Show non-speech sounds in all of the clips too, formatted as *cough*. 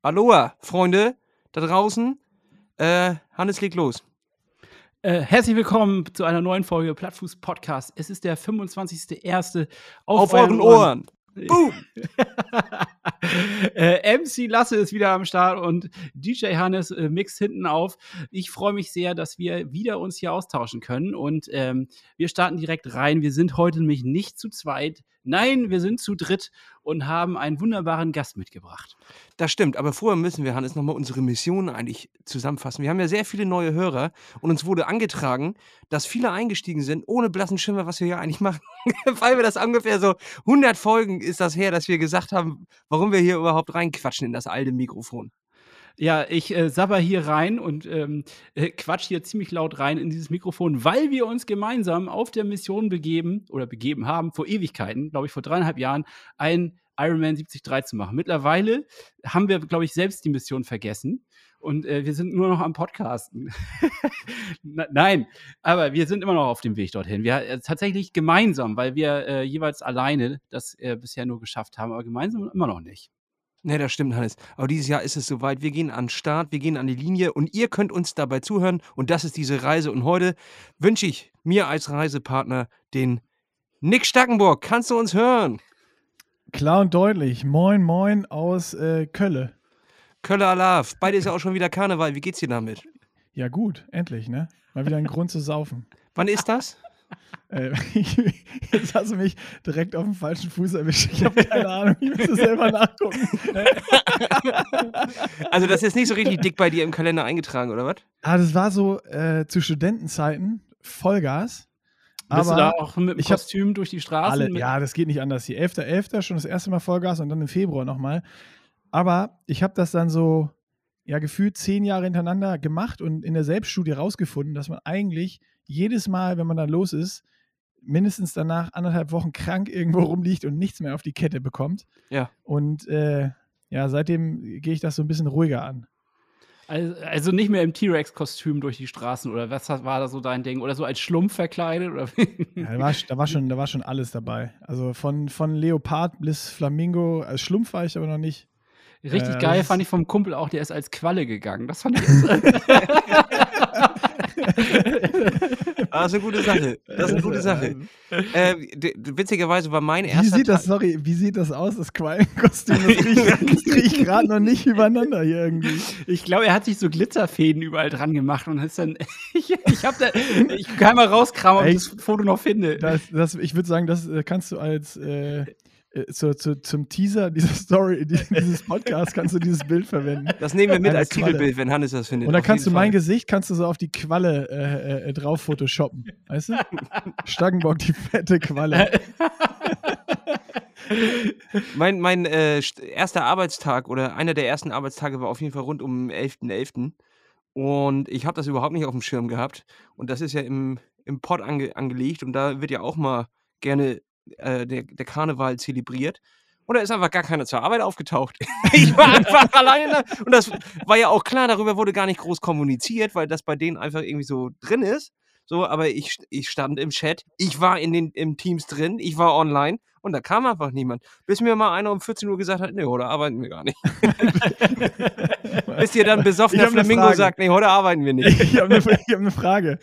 Aloha, Freunde da draußen. Äh, Hannes legt los. Äh, herzlich willkommen zu einer neuen Folge Plattfuß Podcast. Es ist der 25.01. Auf, auf euren Ohren. Ohren. Boom! *laughs* äh, MC Lasse ist wieder am Start und DJ Hannes äh, mixt hinten auf. Ich freue mich sehr, dass wir wieder uns hier austauschen können und ähm, wir starten direkt rein. Wir sind heute nämlich nicht zu zweit. Nein, wir sind zu dritt und haben einen wunderbaren Gast mitgebracht. Das stimmt, aber vorher müssen wir, Hannes, nochmal unsere Mission eigentlich zusammenfassen. Wir haben ja sehr viele neue Hörer und uns wurde angetragen, dass viele eingestiegen sind, ohne blassen Schimmer, was wir hier eigentlich machen. *laughs* Weil wir das ungefähr so 100 Folgen ist das her, dass wir gesagt haben, warum wir hier überhaupt reinquatschen in das alte Mikrofon. Ja, ich äh, sabber hier rein und ähm, äh, quatsch hier ziemlich laut rein in dieses Mikrofon, weil wir uns gemeinsam auf der Mission begeben oder begeben haben, vor Ewigkeiten, glaube ich, vor dreieinhalb Jahren, ein Ironman 73 zu machen. Mittlerweile haben wir, glaube ich, selbst die Mission vergessen und äh, wir sind nur noch am Podcasten. *laughs* Nein, aber wir sind immer noch auf dem Weg dorthin. Wir äh, tatsächlich gemeinsam, weil wir äh, jeweils alleine das äh, bisher nur geschafft haben, aber gemeinsam immer noch nicht. Ne, das stimmt, Hannes. Aber dieses Jahr ist es soweit. Wir gehen an den Start, wir gehen an die Linie und ihr könnt uns dabei zuhören. Und das ist diese Reise. Und heute wünsche ich mir als Reisepartner den Nick Stackenburg. Kannst du uns hören? Klar und deutlich. Moin, moin aus äh, Kölle. Kölle Alaf. Beide ist ja auch schon wieder Karneval. Wie geht's dir damit? Ja, gut. Endlich, ne? Mal wieder ein Grund zu saufen. Wann ist das? Äh, *laughs* jetzt hast du mich direkt auf dem falschen Fuß erwischt. Ich habe keine Ahnung, ich muss selber nachgucken. *laughs* also, das ist nicht so richtig dick bei dir im Kalender eingetragen, oder was? Ah, das war so äh, zu Studentenzeiten Vollgas. Bist aber du da auch mit dem Kostüm durch die Straßen? Alle, ja, das geht nicht anders. Die 11.11. .11. schon das erste Mal Vollgas und dann im Februar nochmal. Aber ich habe das dann so, ja, gefühlt zehn Jahre hintereinander gemacht und in der Selbststudie rausgefunden, dass man eigentlich jedes Mal, wenn man da los ist, mindestens danach anderthalb Wochen krank *laughs* irgendwo rumliegt und nichts mehr auf die Kette bekommt. Ja. Und äh, ja, seitdem gehe ich das so ein bisschen ruhiger an. Also, also nicht mehr im T-Rex-Kostüm durch die Straßen oder was war da so dein Ding? Oder so als Schlumpf verkleidet? Oder? ja, da, war, da, war schon, da war schon alles dabei. Also von, von Leopard bis Flamingo. Als Schlumpf war ich aber noch nicht. Richtig äh, geil fand ich vom Kumpel auch, der ist als Qualle gegangen. Das fand ich. *laughs* *laughs* ah, das ist eine gute Sache. Das ist eine gute Sache. Äh, witzigerweise war mein erster. Wie sieht das, sorry, wie sieht das aus, das Quallenkostüm? *laughs* Das kriege ich gerade noch nicht übereinander hier irgendwie. Ich glaube, er hat sich so Glitzerfäden überall dran gemacht und ist dann. ich, ich, hab da, ich kann mal rauskramen, ob ich das Foto noch finde. Das, das, ich würde sagen, das äh, kannst du als. Äh, zu, zu, zum Teaser dieser *laughs* Story, dieses Podcast, kannst du dieses Bild verwenden. Das nehmen wir mit als Qualle. Titelbild, wenn Hannes das findet. Und dann kannst du mein Fall. Gesicht kannst du so auf die Qualle äh, äh, drauf photoshoppen. Weißt du? *laughs* Staggenbock, die fette Qualle. *laughs* mein mein äh, erster Arbeitstag oder einer der ersten Arbeitstage war auf jeden Fall rund um 11.11. .11. Und ich habe das überhaupt nicht auf dem Schirm gehabt. Und das ist ja im, im Pod ange, angelegt und da wird ja auch mal gerne äh, der, der Karneval zelebriert. Und da ist einfach gar keiner zur Arbeit aufgetaucht. *laughs* ich war einfach alleine. Und das war ja auch klar, darüber wurde gar nicht groß kommuniziert, weil das bei denen einfach irgendwie so drin ist. So, aber ich, ich stand im Chat, ich war in den im Teams drin, ich war online und da kam einfach niemand. Bis mir mal einer um 14 Uhr gesagt hat, nee, heute arbeiten wir gar nicht. *laughs* Bis ihr dann besoffener Flamingo sagt, nee, heute arbeiten wir nicht. *laughs* ich habe eine, hab eine Frage.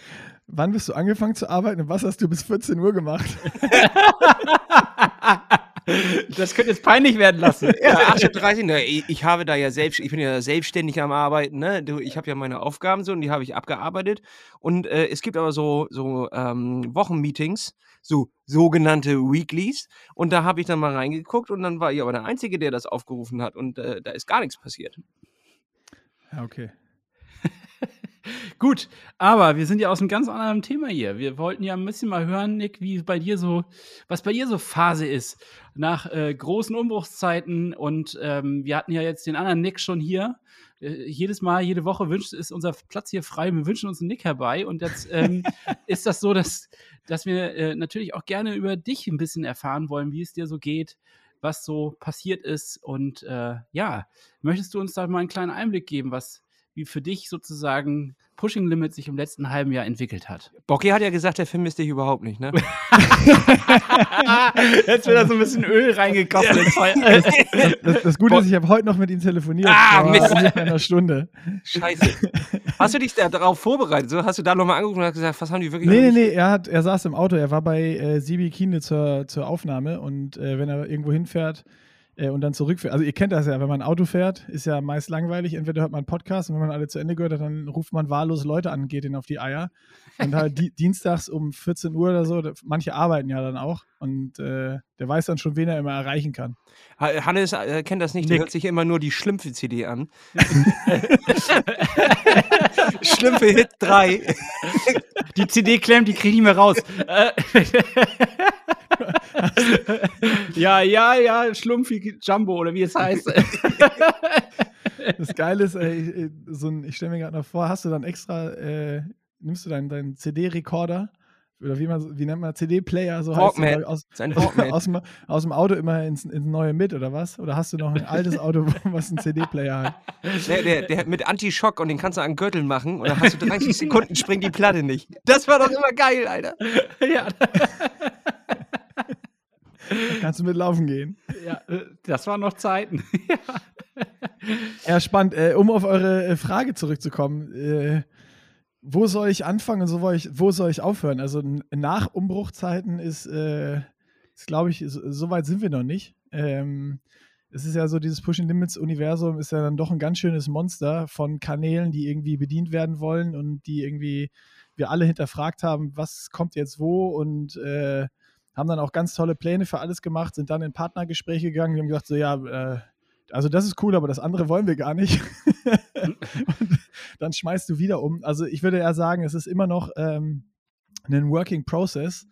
Wann bist du angefangen zu arbeiten und was hast du bis 14 Uhr gemacht? *laughs* Das könnte jetzt peinlich werden lassen. Ja, 38, ne, ich habe da ja selbst, ich bin ja selbstständig am Arbeiten, ne? Ich habe ja meine Aufgaben so und die habe ich abgearbeitet. Und äh, es gibt aber so, so ähm, Wochenmeetings, so sogenannte Weeklies. Und da habe ich dann mal reingeguckt und dann war ich aber der Einzige, der das aufgerufen hat und äh, da ist gar nichts passiert. Ja, okay. *laughs* Gut, aber wir sind ja aus einem ganz anderen Thema hier. Wir wollten ja ein bisschen mal hören, Nick, wie bei dir so, was bei dir so Phase ist nach äh, großen Umbruchszeiten. Und ähm, wir hatten ja jetzt den anderen Nick schon hier. Äh, jedes Mal, jede Woche wünscht ist unser Platz hier frei. Wir wünschen uns einen Nick herbei. Und jetzt ähm, *laughs* ist das so, dass, dass wir äh, natürlich auch gerne über dich ein bisschen erfahren wollen, wie es dir so geht was so passiert ist. Und äh, ja, möchtest du uns da mal einen kleinen Einblick geben, was wie für dich sozusagen Pushing Limit sich im letzten halben Jahr entwickelt hat. Bocky hat ja gesagt, der vermisst dich überhaupt nicht, ne? *laughs* Jetzt wird da so ein bisschen Öl reingekocht. Das, das, das Gute ist, ich habe heute noch mit ihm telefoniert. Ah, Mist. ungefähr einer Stunde. Scheiße. Hast du dich da darauf vorbereitet? So, hast du da nochmal angerufen und hast gesagt, was haben die wirklich Nee, nee, nee, er, hat, er saß im Auto, er war bei äh, Sibi Kiene zur, zur Aufnahme und äh, wenn er irgendwo hinfährt äh, und dann zurückfährt, also ihr kennt das ja, wenn man Auto fährt, ist ja meist langweilig, entweder hört man einen Podcast und wenn man alle zu Ende gehört hat, dann ruft man wahllos Leute an und geht ihnen auf die Eier. Und halt di *laughs* dienstags um 14 Uhr oder so, manche arbeiten ja dann auch und äh, der weiß dann schon, wen er immer erreichen kann. Ha- Hannes äh, kennt das nicht, der Nick. hört sich immer nur die Schlümpfe-CD an. *laughs* Schlümpfe Hit 3. Die CD klemmt, die krieg ich nicht mehr raus. *laughs* Äh, *laughs* ja, ja, ja, Schlumpfi Jumbo oder wie es heißt. *laughs* Das Geile ist, äh, so ein, ich stelle mir gerade noch vor, hast du dann extra, äh, nimmst du deinen, deinen CD-Rekorder oder wie, man, wie nennt man CD-Player, so heißt Walkman. glaub ich, aus, *laughs* aus, dem, aus dem Auto immer ins, ins neue mit oder was? Oder hast du noch ein altes Auto, was einen CD-Player hat? Der, der, der mit Anti-Schock und den kannst du an den Gürtel machen und dann hast du 30 Sekunden, springt die Platte nicht. Das war doch immer geil, Alter. ja, kannst du mit laufen gehen. ja, äh, das waren noch Zeiten. *laughs* Ja, spannend. Äh, um auf eure äh, Frage zurückzukommen, wo soll ich anfangen und so soll ich, wo soll ich aufhören? Also nach Umbruchzeiten ist, äh, ist glaube ich, so, weit sind wir noch nicht. Ähm, es ist ja so, dieses Pushing Limits Universum ist ja dann doch ein ganz schönes Monster von Kanälen, die irgendwie bedient werden wollen und die irgendwie wir alle hinterfragt haben, was kommt jetzt wo und haben dann auch ganz tolle Pläne für alles gemacht, sind dann in Partnergespräche gegangen, die haben gesagt, so ja, äh, also das ist cool, aber das andere wollen wir gar nicht. *laughs* und dann schmeißt du wieder um. Also ich würde eher sagen, es ist immer noch ähm, ein Working Process.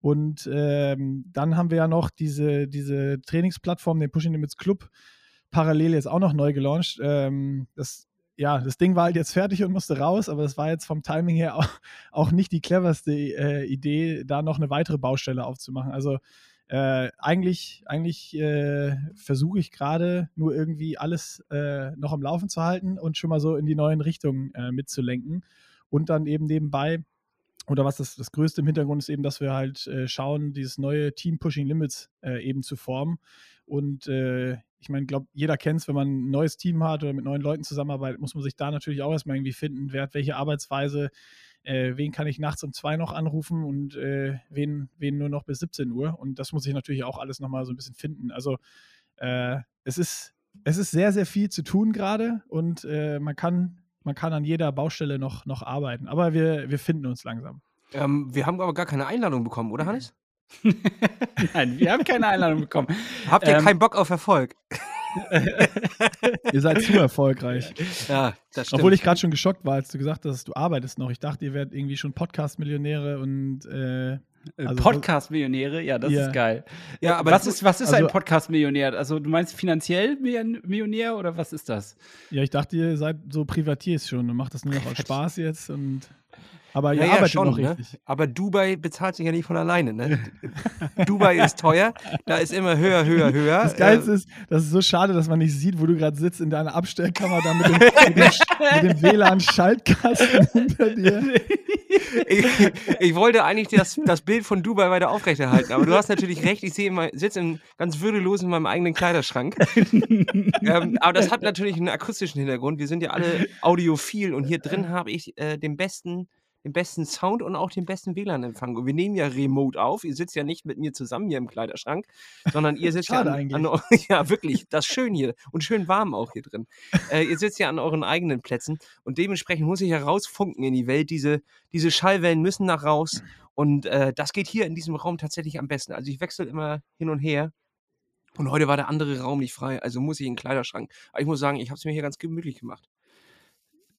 Und ähm, dann haben wir ja noch diese, diese Trainingsplattform, den Pushing Limits Club, parallel jetzt auch noch neu gelauncht. Ähm, das, ja, das Ding war halt jetzt fertig und musste raus, aber es war jetzt vom Timing her *laughs* auch, auch nicht die cleverste äh, Idee, da noch eine weitere Baustelle aufzumachen. Also äh, eigentlich, eigentlich äh, versuche ich gerade nur irgendwie alles äh, noch am Laufen zu halten und schon mal so in die neuen Richtungen äh, mitzulenken. Und dann eben nebenbei, oder was das, das Größte im Hintergrund ist eben, dass wir halt äh, schauen, dieses neue Team Pushing Limits äh, eben zu formen. Und äh, ich meine, ich glaube, jeder kennt es, wenn man ein neues Team hat oder mit neuen Leuten zusammenarbeitet, muss man sich da natürlich auch erstmal irgendwie finden, wer hat welche Arbeitsweise, äh, wen kann ich nachts um zwei noch anrufen und äh, wen, wen nur noch bis 17 Uhr. Und das muss ich natürlich auch alles nochmal so ein bisschen finden. Also äh, es, ist, es ist sehr, sehr viel zu tun gerade und äh, man, kann, man kann an jeder Baustelle noch, noch arbeiten. Aber wir, wir finden uns langsam. Ähm, wir haben aber gar keine Einladung bekommen, oder Hannes? *laughs* Nein, wir haben keine Einladung bekommen. Habt ihr Ähm, keinen Bock auf Erfolg? *laughs* Ihr seid zu erfolgreich. *laughs* Ja, das stimmt. Obwohl ich gerade schon geschockt war, als du gesagt hast, du arbeitest noch. Ich dachte, ihr werdet irgendwie schon Podcast-Millionäre und äh, Also- Podcast-Millionäre, ja, das Ja. ist geil. Ja, aber was ist, was ist also- ein Podcast-Millionär? Also, du meinst finanziell Million- Millionär oder was ist das? ja, ich dachte, ihr seid so Privatiers schon und macht das nur noch aus Spaß jetzt und aber ihr Ja, arbeitet schon, noch ne? richtig. Aber Dubai bezahlt sich ja nicht von alleine, ne? Dubai ist teuer, da ist immer höher, höher, höher. Das Geilste ist, das ist so schade, dass man nicht sieht, wo du gerade sitzt in deiner Abstellkammer da mit dem, mit dem, WLAN-Schaltkasten *laughs* hinter dir. ich, ich wollte eigentlich das, das Bild von Dubai weiter aufrechterhalten, aber du hast natürlich recht, ich sehe immer, sitze in, ganz würdelos in meinem eigenen Kleiderschrank. *laughs* ähm, aber das hat natürlich einen akustischen Hintergrund. Wir sind ja alle audiophil und hier drin habe ich äh, den besten den besten Sound und auch den besten WLAN-Empfang. Und wir nehmen ja remote auf. Ihr sitzt ja nicht mit mir zusammen hier im Kleiderschrank, sondern ihr sitzt ja an, eigentlich. an *laughs* ja wirklich, das ist schön hier und schön warm auch hier drin. Äh, ihr sitzt ja an euren eigenen Plätzen und dementsprechend muss ich ja rausfunken in die Welt. Diese, diese Schallwellen müssen nach raus und äh, das geht hier in diesem Raum tatsächlich am besten. Also ich wechsle immer hin und her. Und heute war der andere Raum nicht frei, also muss ich in den Kleiderschrank. Aber ich muss sagen, ich habe es mir hier ganz gemütlich gemacht.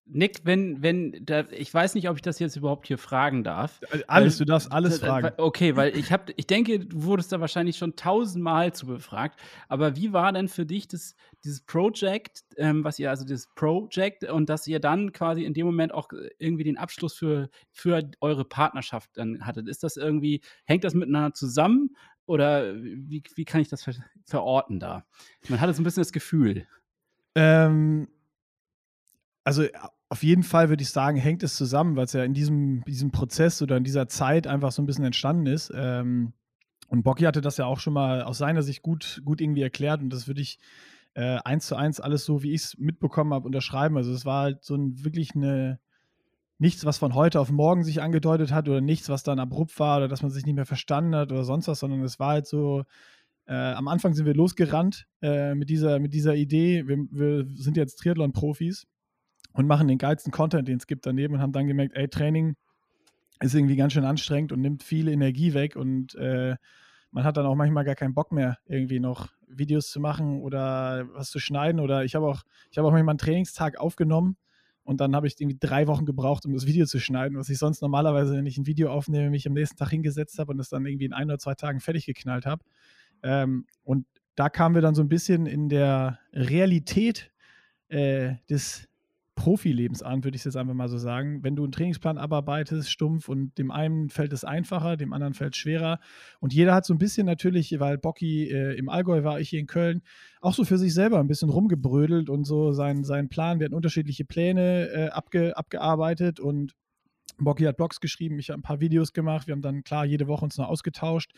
Nick, wenn, wenn, da, ich weiß nicht, ob ich das jetzt überhaupt hier fragen darf. Alles, Weil- du darfst alles Äh, äh, fragen. Okay, weil ich habe, ich denke, du wurdest da wahrscheinlich schon tausendmal zu befragt. Aber wie war denn für dich das, dieses Project, ähm, was ihr, also das Project und dass ihr dann quasi in dem Moment auch äh, irgendwie den Abschluss für, für eure Partnerschaft dann hattet? Ist das irgendwie, hängt das miteinander zusammen oder wie, wie kann ich das ver verorten da? Man hatte so ein bisschen das Gefühl. Ähm, also auf jeden Fall würde ich sagen, hängt es zusammen, weil es ja in diesem, diesem Prozess oder in dieser Zeit einfach so ein bisschen entstanden ist. Ähm, und Bocky hatte das ja auch schon mal aus seiner Sicht gut, gut irgendwie erklärt und das würde ich äh, eins zu eins alles so, wie ich es mitbekommen habe, unterschreiben. Also es war halt so ein, wirklich eine, nichts, was von heute auf morgen sich angedeutet hat oder nichts, was dann abrupt war oder dass man sich nicht mehr verstanden hat oder sonst was, sondern es war halt so, äh, am Anfang sind wir losgerannt äh, mit, dieser, mit dieser Idee, wir, wir sind jetzt Triathlon-Profis und machen den geilsten Content, den es gibt daneben und haben dann gemerkt, ey, Training ist irgendwie ganz schön anstrengend und nimmt viel Energie weg und äh, man hat dann auch manchmal gar keinen Bock mehr, irgendwie noch Videos zu machen oder was zu schneiden. Oder ich habe auch, ich habe auch manchmal einen Trainingstag aufgenommen und dann habe ich irgendwie drei Wochen gebraucht, um das Video zu schneiden, was ich sonst normalerweise, wenn ich ein Video aufnehme, mich am nächsten Tag hingesetzt habe und das dann irgendwie in ein oder zwei Tagen fertig geknallt habe. Ähm, und da kamen wir dann so ein bisschen in der Realität äh, des Profilebens an, würde ich jetzt einfach mal so sagen. Wenn du einen Trainingsplan abarbeitest, stumpf und dem einen fällt es einfacher, dem anderen fällt es schwerer. Und jeder hat so ein bisschen natürlich, weil Bocky äh, im Allgäu war, ich hier in Köln, auch so für sich selber ein bisschen rumgebrödelt und so seinen, seinen Plan. Wir hatten unterschiedliche Pläne äh, abge, abgearbeitet und Bocky hat Blogs geschrieben, ich habe ein paar Videos gemacht. Wir haben dann klar jede Woche uns noch ausgetauscht,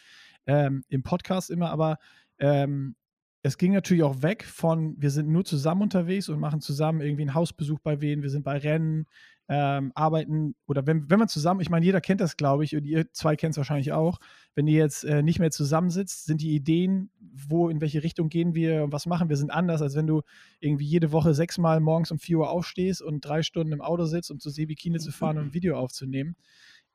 ähm, im Podcast immer, aber ähm, es ging natürlich auch weg von, wir sind nur zusammen unterwegs und machen zusammen irgendwie einen Hausbesuch bei wen, wir sind bei Rennen, ähm, arbeiten oder wenn, wenn man zusammen, ich meine, jeder kennt das, glaube ich, und ihr zwei kennt es wahrscheinlich auch, wenn ihr jetzt äh, nicht mehr zusammensitzt, sind die Ideen, wo, in welche Richtung gehen wir und was machen wir, sind anders, als wenn du irgendwie jede Woche sechsmal morgens um 4 Uhr aufstehst und drei Stunden im Auto sitzt, um zu Sebikine zu fahren und ein Video aufzunehmen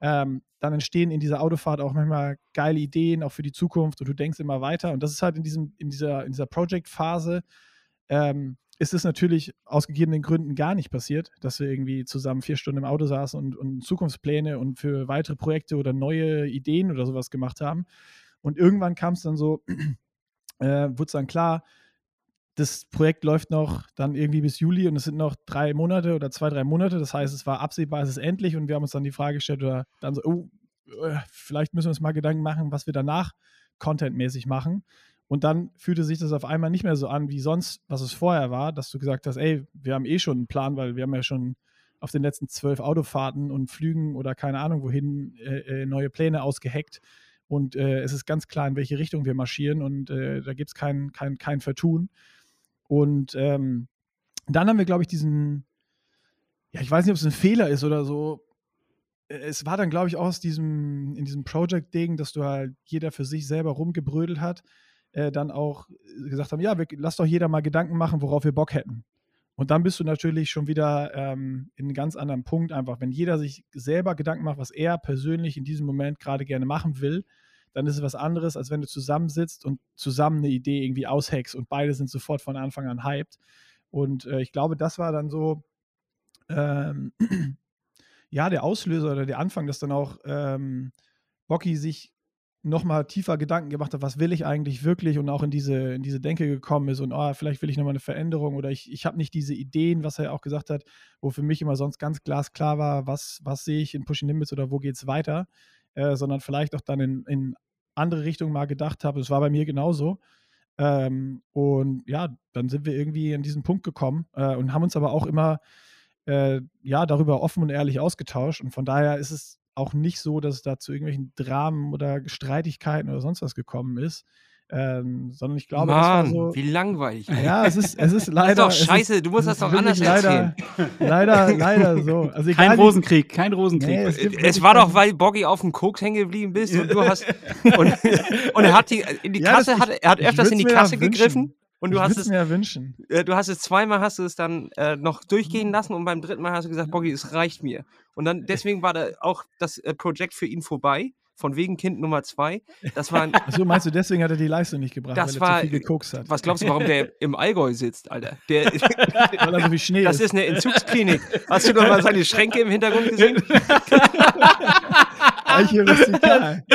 ähm, dann entstehen in dieser Autofahrt auch manchmal geile Ideen, auch für die Zukunft und du denkst immer weiter. Und das ist halt in, diesem, in dieser, in dieser Project-Phase, ähm, ist es natürlich aus gegebenen Gründen gar nicht passiert, dass wir irgendwie zusammen vier Stunden im Auto saßen und, und Zukunftspläne und für weitere Projekte oder neue Ideen oder sowas gemacht haben. Und irgendwann kam es dann so, *clears throat* äh, wurde es dann klar, das Projekt läuft noch dann irgendwie bis Juli und es sind noch drei Monate oder zwei, drei Monate. Das heißt, es war absehbar, es ist endlich und wir haben uns dann die Frage gestellt oder dann so, oh, äh, vielleicht müssen wir uns mal Gedanken machen, was wir danach contentmäßig machen. Und dann fühlte sich das auf einmal nicht mehr so an wie sonst, was es vorher war, dass du gesagt hast, ey, wir haben eh schon einen Plan, weil wir haben ja schon auf den letzten zwölf Autofahrten und Flügen oder keine Ahnung wohin äh, äh neue Pläne ausgeheckt. Und äh, es ist ganz klar, in welche Richtung wir marschieren und äh, da gibt es kein, kein, kein Vertun. Und ähm, dann haben wir, glaube ich, diesen, ja, ich weiß nicht, ob es ein Fehler ist oder so. Äh, es war dann, glaube ich, auch aus diesem, in diesem Project-Ding, dass du halt jeder für sich selber rumgebrödelt hat, äh, dann auch gesagt haben, ja, wir, lass doch jeder mal Gedanken machen, worauf wir Bock hätten. Und dann bist du natürlich schon wieder ähm, in einem ganz anderen Punkt einfach. Wenn jeder sich selber Gedanken macht, was er persönlich in diesem Moment gerade gerne machen will, dann ist es was anderes, als wenn du zusammensitzt und zusammen eine Idee irgendwie aushackst und beide sind sofort von Anfang an hyped. Und äh, ich glaube, das war dann so, ähm, *clears throat* ja, der Auslöser oder der Anfang, dass dann auch ähm, Bocky sich nochmal tiefer Gedanken gemacht hat, was will ich eigentlich wirklich und auch in diese, in diese Denke gekommen ist und oh, vielleicht will ich nochmal eine Veränderung oder ich, ich habe nicht diese Ideen, was er auch gesagt hat, wo für mich immer sonst ganz glasklar war, was, was sehe ich in Pushing Limits oder wo geht es weiter, äh, sondern vielleicht auch dann in, in andere Richtung mal gedacht habe. Es war bei mir genauso. Ähm, und ja, dann sind wir irgendwie an diesen Punkt gekommen äh, und haben uns aber auch immer äh, ja darüber offen und ehrlich ausgetauscht. Und von daher ist es auch nicht so, dass es da zu irgendwelchen Dramen oder Streitigkeiten oder sonst was gekommen ist. Ähm, sondern ich glaube, Mann, das war so, wie langweilig. Ja, es ist, es ist leider. *laughs* Das ist doch scheiße, ist, du musst das doch anders leider, Leider, *laughs* leider so. Also egal, kein Rosenkrieg, kein Rosenkrieg. Nee, es, es war doch, weil Boggy auf dem Koks hängen geblieben bist und du hast. *laughs* und, und er hat die in die Ja, Kasse, das- hat, er hat öfters in die Kasse gegriffen und du ich hast es. mir wünschen. äh, Du hast es zweimal hast du es dann äh, noch durchgehen lassen und beim dritten Mal hast du gesagt, Boggy, es reicht mir. Und dann deswegen war da auch das äh, Projekt für ihn vorbei, von wegen Kind Nummer zwei. Das war ein, Achso, meinst du, deswegen hat er die Leistung nicht gebracht, Das weil er war- zu viel gekokst hat? was glaubst du, warum der im Allgäu sitzt, Alter? Der, *laughs* Weil da so viel Schnee das ist. ist eine Entzugsklinik. Hast du noch mal seine Schränke im Hintergrund gesehen? *laughs* Eiche rustikal. *laughs*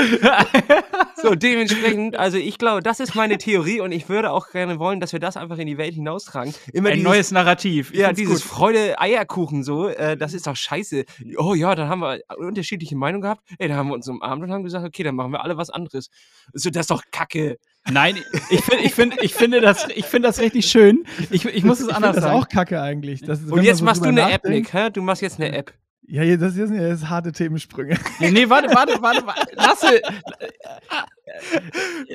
So, dementsprechend, also ich glaube, das ist meine Theorie und ich würde auch gerne wollen, dass wir das einfach in die Welt hinaustragen. Immer Ein dieses, neues Narrativ. Ich Ja, dieses. Freude-Eierkuchen so, äh, das ist doch scheiße. Oh ja, dann haben wir unterschiedliche Meinungen gehabt. Ey, da haben wir uns umarmt und haben gesagt, okay, dann machen wir alle was anderes. So, das ist doch kacke. Nein, ich, find, ich, find, ich, finde, das, ich finde das richtig schön. Ich, ich muss es Ich anders finde das sagen. auch kacke eigentlich. Das, wenn Und jetzt machst du eine App. Nick, hä? Du machst jetzt eine App. Ja, das sind jetzt harte Themensprünge. Nee, nee, warte, warte, warte, warte. Lasse.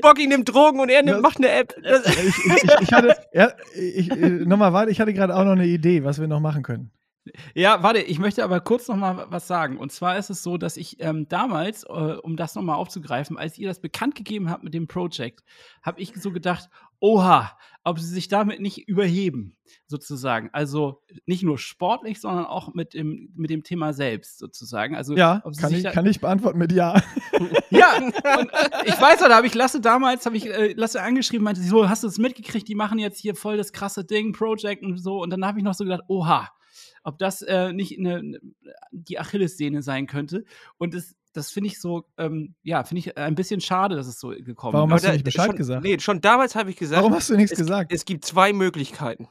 Bocky nimmt Drogen und er nimmt, Das- macht eine App. Ich, ich, ich hatte, ja, ich, äh, nochmal warte, ich hatte gerade auch noch eine Idee, was wir noch machen können. Ja, warte, ich möchte aber kurz noch mal was sagen. Und zwar ist es so, dass ich ähm, damals, äh, um das noch mal aufzugreifen, als ihr das bekannt gegeben habt mit dem Project, habe ich so gedacht, oha, ob sie sich damit nicht überheben, sozusagen. Also nicht nur sportlich, sondern auch mit dem, mit dem Thema selbst, sozusagen. Also, Ja, kann ich, kann ich beantworten mit Ja. *laughs* Ja, und äh, ich weiß noch, da habe ich Lasse damals, habe ich äh, Lasse angeschrieben, meinte, sie so, hast du das mitgekriegt, die machen jetzt hier voll das krasse Ding, Project und so. Und dann habe ich noch so gedacht, oha, ob das äh, nicht eine, eine, die Achillessehne sein könnte. Und das, das finde ich so, ähm, ja, finde ich ein bisschen schade, dass es so gekommen Warum ist. hast du nicht Bescheid schon, gesagt? Nee, schon damals habe ich gesagt, Warum hast du nichts es, gesagt? es gibt zwei Möglichkeiten.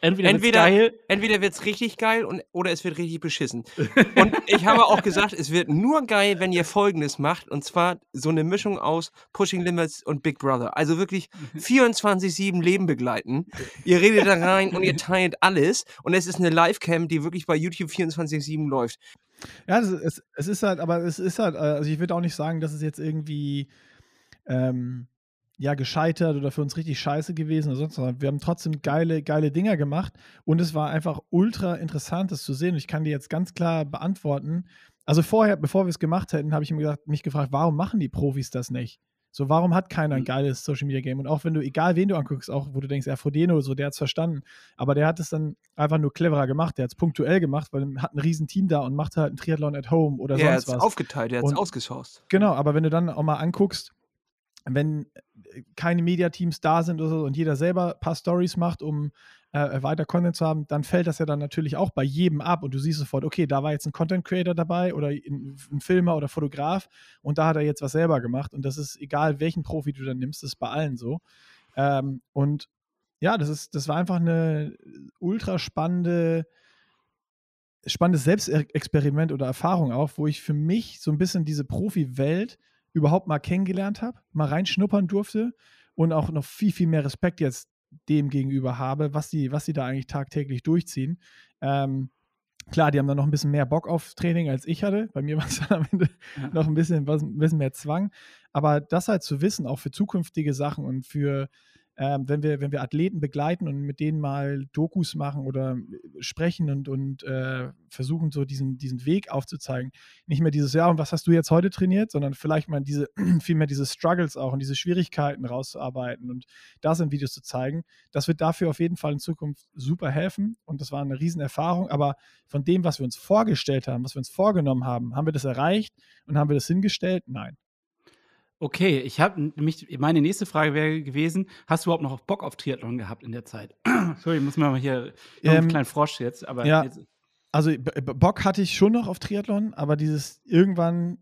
Entweder, wird's entweder- geil, Entweder wird es richtig geil und, oder es wird richtig beschissen. *laughs* Und ich habe auch gesagt, es wird nur geil, wenn ihr Folgendes macht. Und zwar so eine Mischung aus Pushing Limits und Big Brother. Also wirklich 24-7 Leben begleiten. Ihr redet da rein und ihr teilt alles. Und es ist eine Livecam, die wirklich bei YouTube 24-7 läuft. Ja, das, es, es ist halt, aber es ist halt, äh, also ich würde auch nicht sagen, dass es jetzt irgendwie ähm, ja gescheitert oder für uns richtig scheiße gewesen oder sonst was. Wir haben trotzdem geile, geile Dinger gemacht und es war einfach ultra interessant, das zu sehen. Und ich kann dir jetzt ganz klar beantworten. Also vorher, bevor wir es gemacht hätten, habe ich mir gesagt, mich gefragt, warum machen die Profis das nicht? So, warum hat keiner ein Mhm. geiles Social Media Game? Und auch wenn du, egal wen du anguckst, auch wo du denkst, ja, Frodeno so, der hat es verstanden. Aber der hat es dann einfach nur cleverer gemacht. Der hat es punktuell gemacht, weil er hat ein riesen Team da und macht halt ein Triathlon at home oder er hat sonst es was. aufgeteilt, er hat es Und- ausgesourced. Genau, aber wenn du dann auch mal anguckst, wenn äh, keine Mediateams da sind oder so und jeder selber ein paar Stories macht, um äh, weiter Content zu haben, dann fällt das ja dann natürlich auch bei jedem ab und du siehst sofort, okay, da war jetzt ein Content Creator dabei oder ein, ein Filmer oder Fotograf und da hat er jetzt was selber gemacht und das ist egal, welchen Profi du dann nimmst, das ist bei allen so. Ähm, und ja, das ist, das war einfach eine ultra spannende, spannendes Selbstexperiment oder Erfahrung auch, wo ich für mich so ein bisschen diese Profi-Welt überhaupt mal kennengelernt habe, mal reinschnuppern durfte und auch noch viel, viel mehr Respekt jetzt dem gegenüber habe, was die, was die da eigentlich tagtäglich durchziehen. Ähm, klar, die haben dann noch ein bisschen mehr Bock auf Training als ich hatte. Bei mir *laughs* war es dann am Ende Ja. noch ein bisschen, was, ein bisschen mehr Zwang. Aber das halt zu wissen, auch für zukünftige Sachen und für, ähm, wenn, wir, wenn wir Athleten begleiten und mit denen mal Dokus machen oder sprechen und, und äh, versuchen, so diesen, diesen Weg aufzuzeigen. Nicht mehr dieses, ja, und was hast du jetzt heute trainiert, sondern vielleicht mal diese, *clears throat* vielmehr diese Struggles auch und diese Schwierigkeiten rauszuarbeiten und das in Videos zu zeigen. Das wird dafür auf jeden Fall in Zukunft super helfen und das war eine Riesenerfahrung. Aber von dem, was wir uns vorgestellt haben, was wir uns vorgenommen haben, haben wir das erreicht und haben wir das hingestellt? Nein. Okay, ich habe mich, meine nächste Frage wäre gewesen, hast du überhaupt noch Bock auf Triathlon gehabt in der Zeit? *clears throat* Sorry, ich muss mir mal hier noch einen Ähm, kleinen Frosch jetzt, aber ja. jetzt, Also Bock hatte ich schon noch auf Triathlon, aber dieses irgendwann,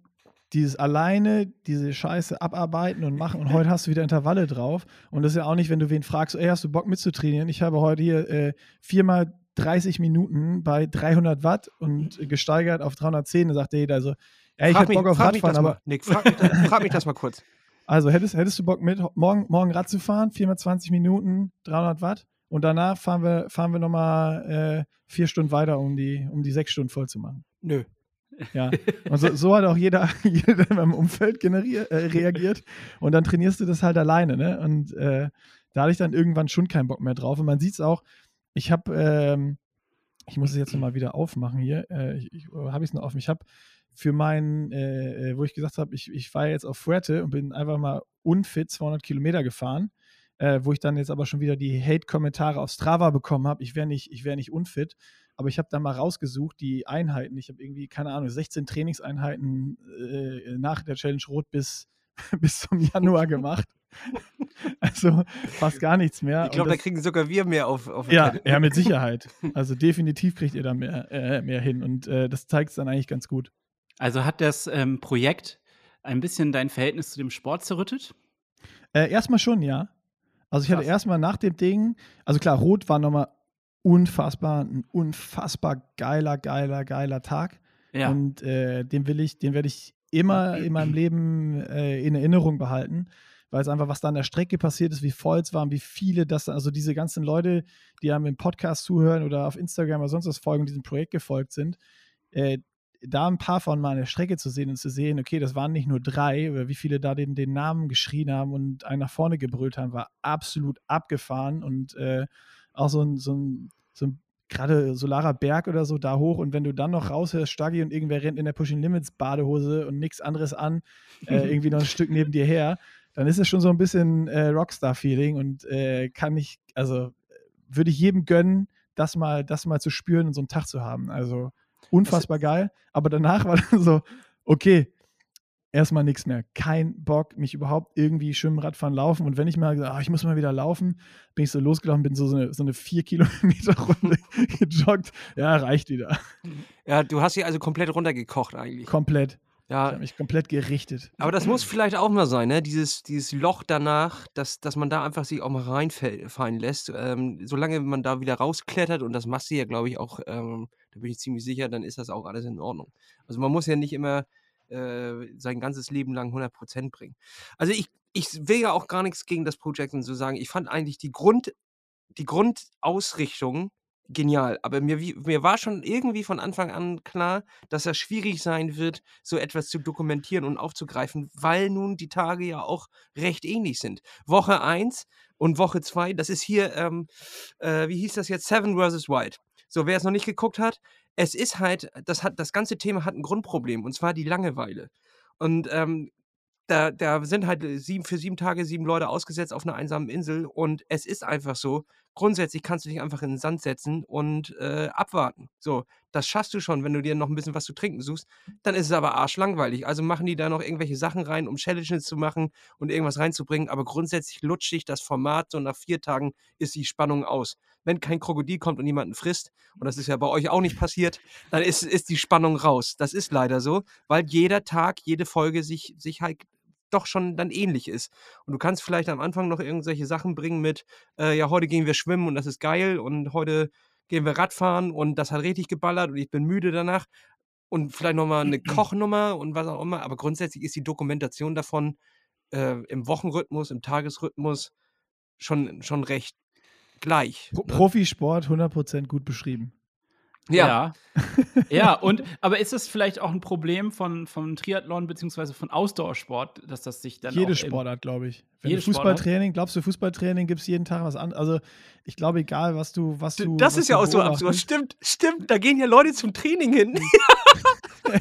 dieses alleine, diese Scheiße abarbeiten und machen und heute hast du wieder Intervalle drauf. Und das ist ja auch nicht, wenn du wen fragst, ey, hast du Bock mitzutrainieren? Ich habe heute hier äh, viermal 30 Minuten bei 300 Watt und gesteigert auf 310. Da sagte jeder so, ja, ich Frag hätte mich, Bock auf Radfahren, aber mal. Nick, frag mich, das, frag mich das mal kurz. *laughs* also hättest, hättest du Bock mit morgen, morgen Rad zu fahren, viermal 20 Minuten, 300 Watt und danach fahren wir, fahren wir nochmal äh, vier Stunden weiter, um die, um die sechs Stunden voll zu machen. Nö. Ja, *laughs* und so, so hat auch jeder, *laughs* jeder in meinem Umfeld äh, reagiert. Und dann trainierst du das halt alleine, ne? Und äh, da hatte ich dann irgendwann schon keinen Bock mehr drauf. Und man sieht es auch, ich habe, ähm, ich muss es jetzt nochmal wieder aufmachen hier. Äh, ich, ich, habe ich es noch offen? Ich habe für meinen, äh, äh, wo ich gesagt habe, ich, ich war jetzt auf Fuerte und bin einfach mal unfit 200 Kilometer gefahren, äh, wo ich dann jetzt aber schon wieder die Hate-Kommentare auf Strava bekommen habe, ich wäre nicht, ich wär nicht unfit. Aber ich habe da mal rausgesucht, die Einheiten. Ich habe irgendwie, keine Ahnung, 16 Trainingseinheiten äh, nach der Challenge Rot bis, *laughs* bis zum Januar gemacht. *laughs* also fast gar nichts mehr. Ich glaube, da kriegen sogar wir mehr auf. auf ja, ja, mit *laughs* Sicherheit. Also definitiv kriegt ihr da mehr, äh, mehr hin. Und äh, das zeigt es dann eigentlich ganz gut. Also hat das ähm, Projekt ein bisschen dein Verhältnis zu dem Sport zerrüttet? Äh, erstmal schon, ja. Also ich hatte Krass. erstmal nach dem Ding, also klar, Rot war nochmal unfassbar, ein unfassbar geiler, geiler, geiler Tag. Ja. Und äh, den will ich, den werde ich immer in meinem *clears throat* Leben äh, in Erinnerung behalten, weil es einfach, was da an der Strecke passiert ist, wie voll es war und wie viele das, also diese ganzen Leute, die einem im Podcast zuhören oder auf Instagram oder sonst was folgen, diesem Projekt gefolgt sind, äh, da ein paar von mal an der Strecke zu sehen und zu sehen, okay, das waren nicht nur drei oder wie viele da den, den Namen geschrien haben und einen nach vorne gebrüllt haben, war absolut abgefahren und äh, auch so ein, so ein, so ein gerade Solarer Berg oder so da hoch und wenn du dann noch raushörst, Staggi und irgendwer rennt in der Pushing Limits Badehose und nichts anderes an, äh, *laughs* irgendwie noch ein Stück neben dir her, dann ist es schon so ein bisschen äh, Rockstar-Feeling und äh, kann ich, also würde ich jedem gönnen, das mal, das mal zu spüren und so einen Tag zu haben. Also unfassbar geil. Aber danach war *laughs* dann so, okay, erstmal nichts mehr. Kein Bock, mich überhaupt irgendwie schwimmen, Radfahren, laufen. Und wenn ich mal gesagt, ah, ich muss mal wieder laufen, bin ich so losgelaufen, bin so, so eine, so eine vier Kilometer Runde *laughs* gejoggt. Ja, reicht wieder. Ja, du hast sie also komplett runtergekocht eigentlich. Komplett. Ich Ja, habe mich komplett gerichtet. aber das muss vielleicht auch mal sein, ne? Dieses, dieses Loch danach, dass, dass man da einfach sich auch mal reinfallen lässt. Ähm, solange man da wieder rausklettert, und das machst du ja, glaube ich, auch, ähm, da bin ich ziemlich sicher, dann ist das auch alles in Ordnung. Also man muss ja nicht immer äh, sein ganzes Leben lang 100% bringen. Also ich, ich will ja auch gar nichts gegen das Project und so sagen. Ich fand eigentlich die Grund, die Grundausrichtung genial. Aber mir, mir war schon irgendwie von Anfang an klar, dass das schwierig sein wird, so etwas zu dokumentieren und aufzugreifen, weil nun die Tage ja auch recht ähnlich sind. Woche 1 und Woche 2, das ist hier, ähm, äh, wie hieß das jetzt? Seven vs. Wild. So, wer es noch nicht geguckt hat, es ist halt, das hat, das ganze Thema hat ein Grundproblem und zwar die Langeweile. Und ähm, da, da sind halt sieben, für sieben Tage sieben Leute ausgesetzt auf einer einsamen Insel und es ist einfach so, grundsätzlich kannst du dich einfach in den Sand setzen und äh, abwarten. So, das schaffst du schon, wenn du dir noch ein bisschen was zu trinken suchst. Dann ist es aber arschlangweilig. Also machen die da noch irgendwelche Sachen rein, um Challenges zu machen und irgendwas reinzubringen. Aber grundsätzlich lutscht sich das Format so nach vier Tagen ist die Spannung aus. Wenn kein Krokodil kommt und jemanden frisst, und das ist ja bei euch auch nicht passiert, dann ist, ist die Spannung raus. Das ist leider so, weil jeder Tag, jede Folge sich, sich halt doch schon dann ähnlich ist. Und du kannst vielleicht am Anfang noch irgendwelche Sachen bringen mit, äh, ja, heute gehen wir schwimmen und das ist geil und heute gehen wir Radfahren und das hat richtig geballert und ich bin müde danach. Und vielleicht nochmal eine *clears throat* Kochnummer und was auch immer. Aber grundsätzlich ist die Dokumentation davon äh, im Wochenrhythmus, im Tagesrhythmus schon, schon recht gleich. Pro ne? Profisport 100% gut beschrieben. Ja, Ja. *laughs* ja, und aber ist es vielleicht auch ein Problem von, von Triathlon beziehungsweise von Ausdauersport, dass das sich dann Jede Sportart, glaube ich. Wenn Jede du Fußballtraining, glaubst du, Fußballtraining gibt es jeden Tag was an? Also, ich glaube, egal, was du, was du. das was ist ja auch so absurd. Stimmt, stimmt. Da gehen ja Leute zum Training hin. *laughs* *laughs*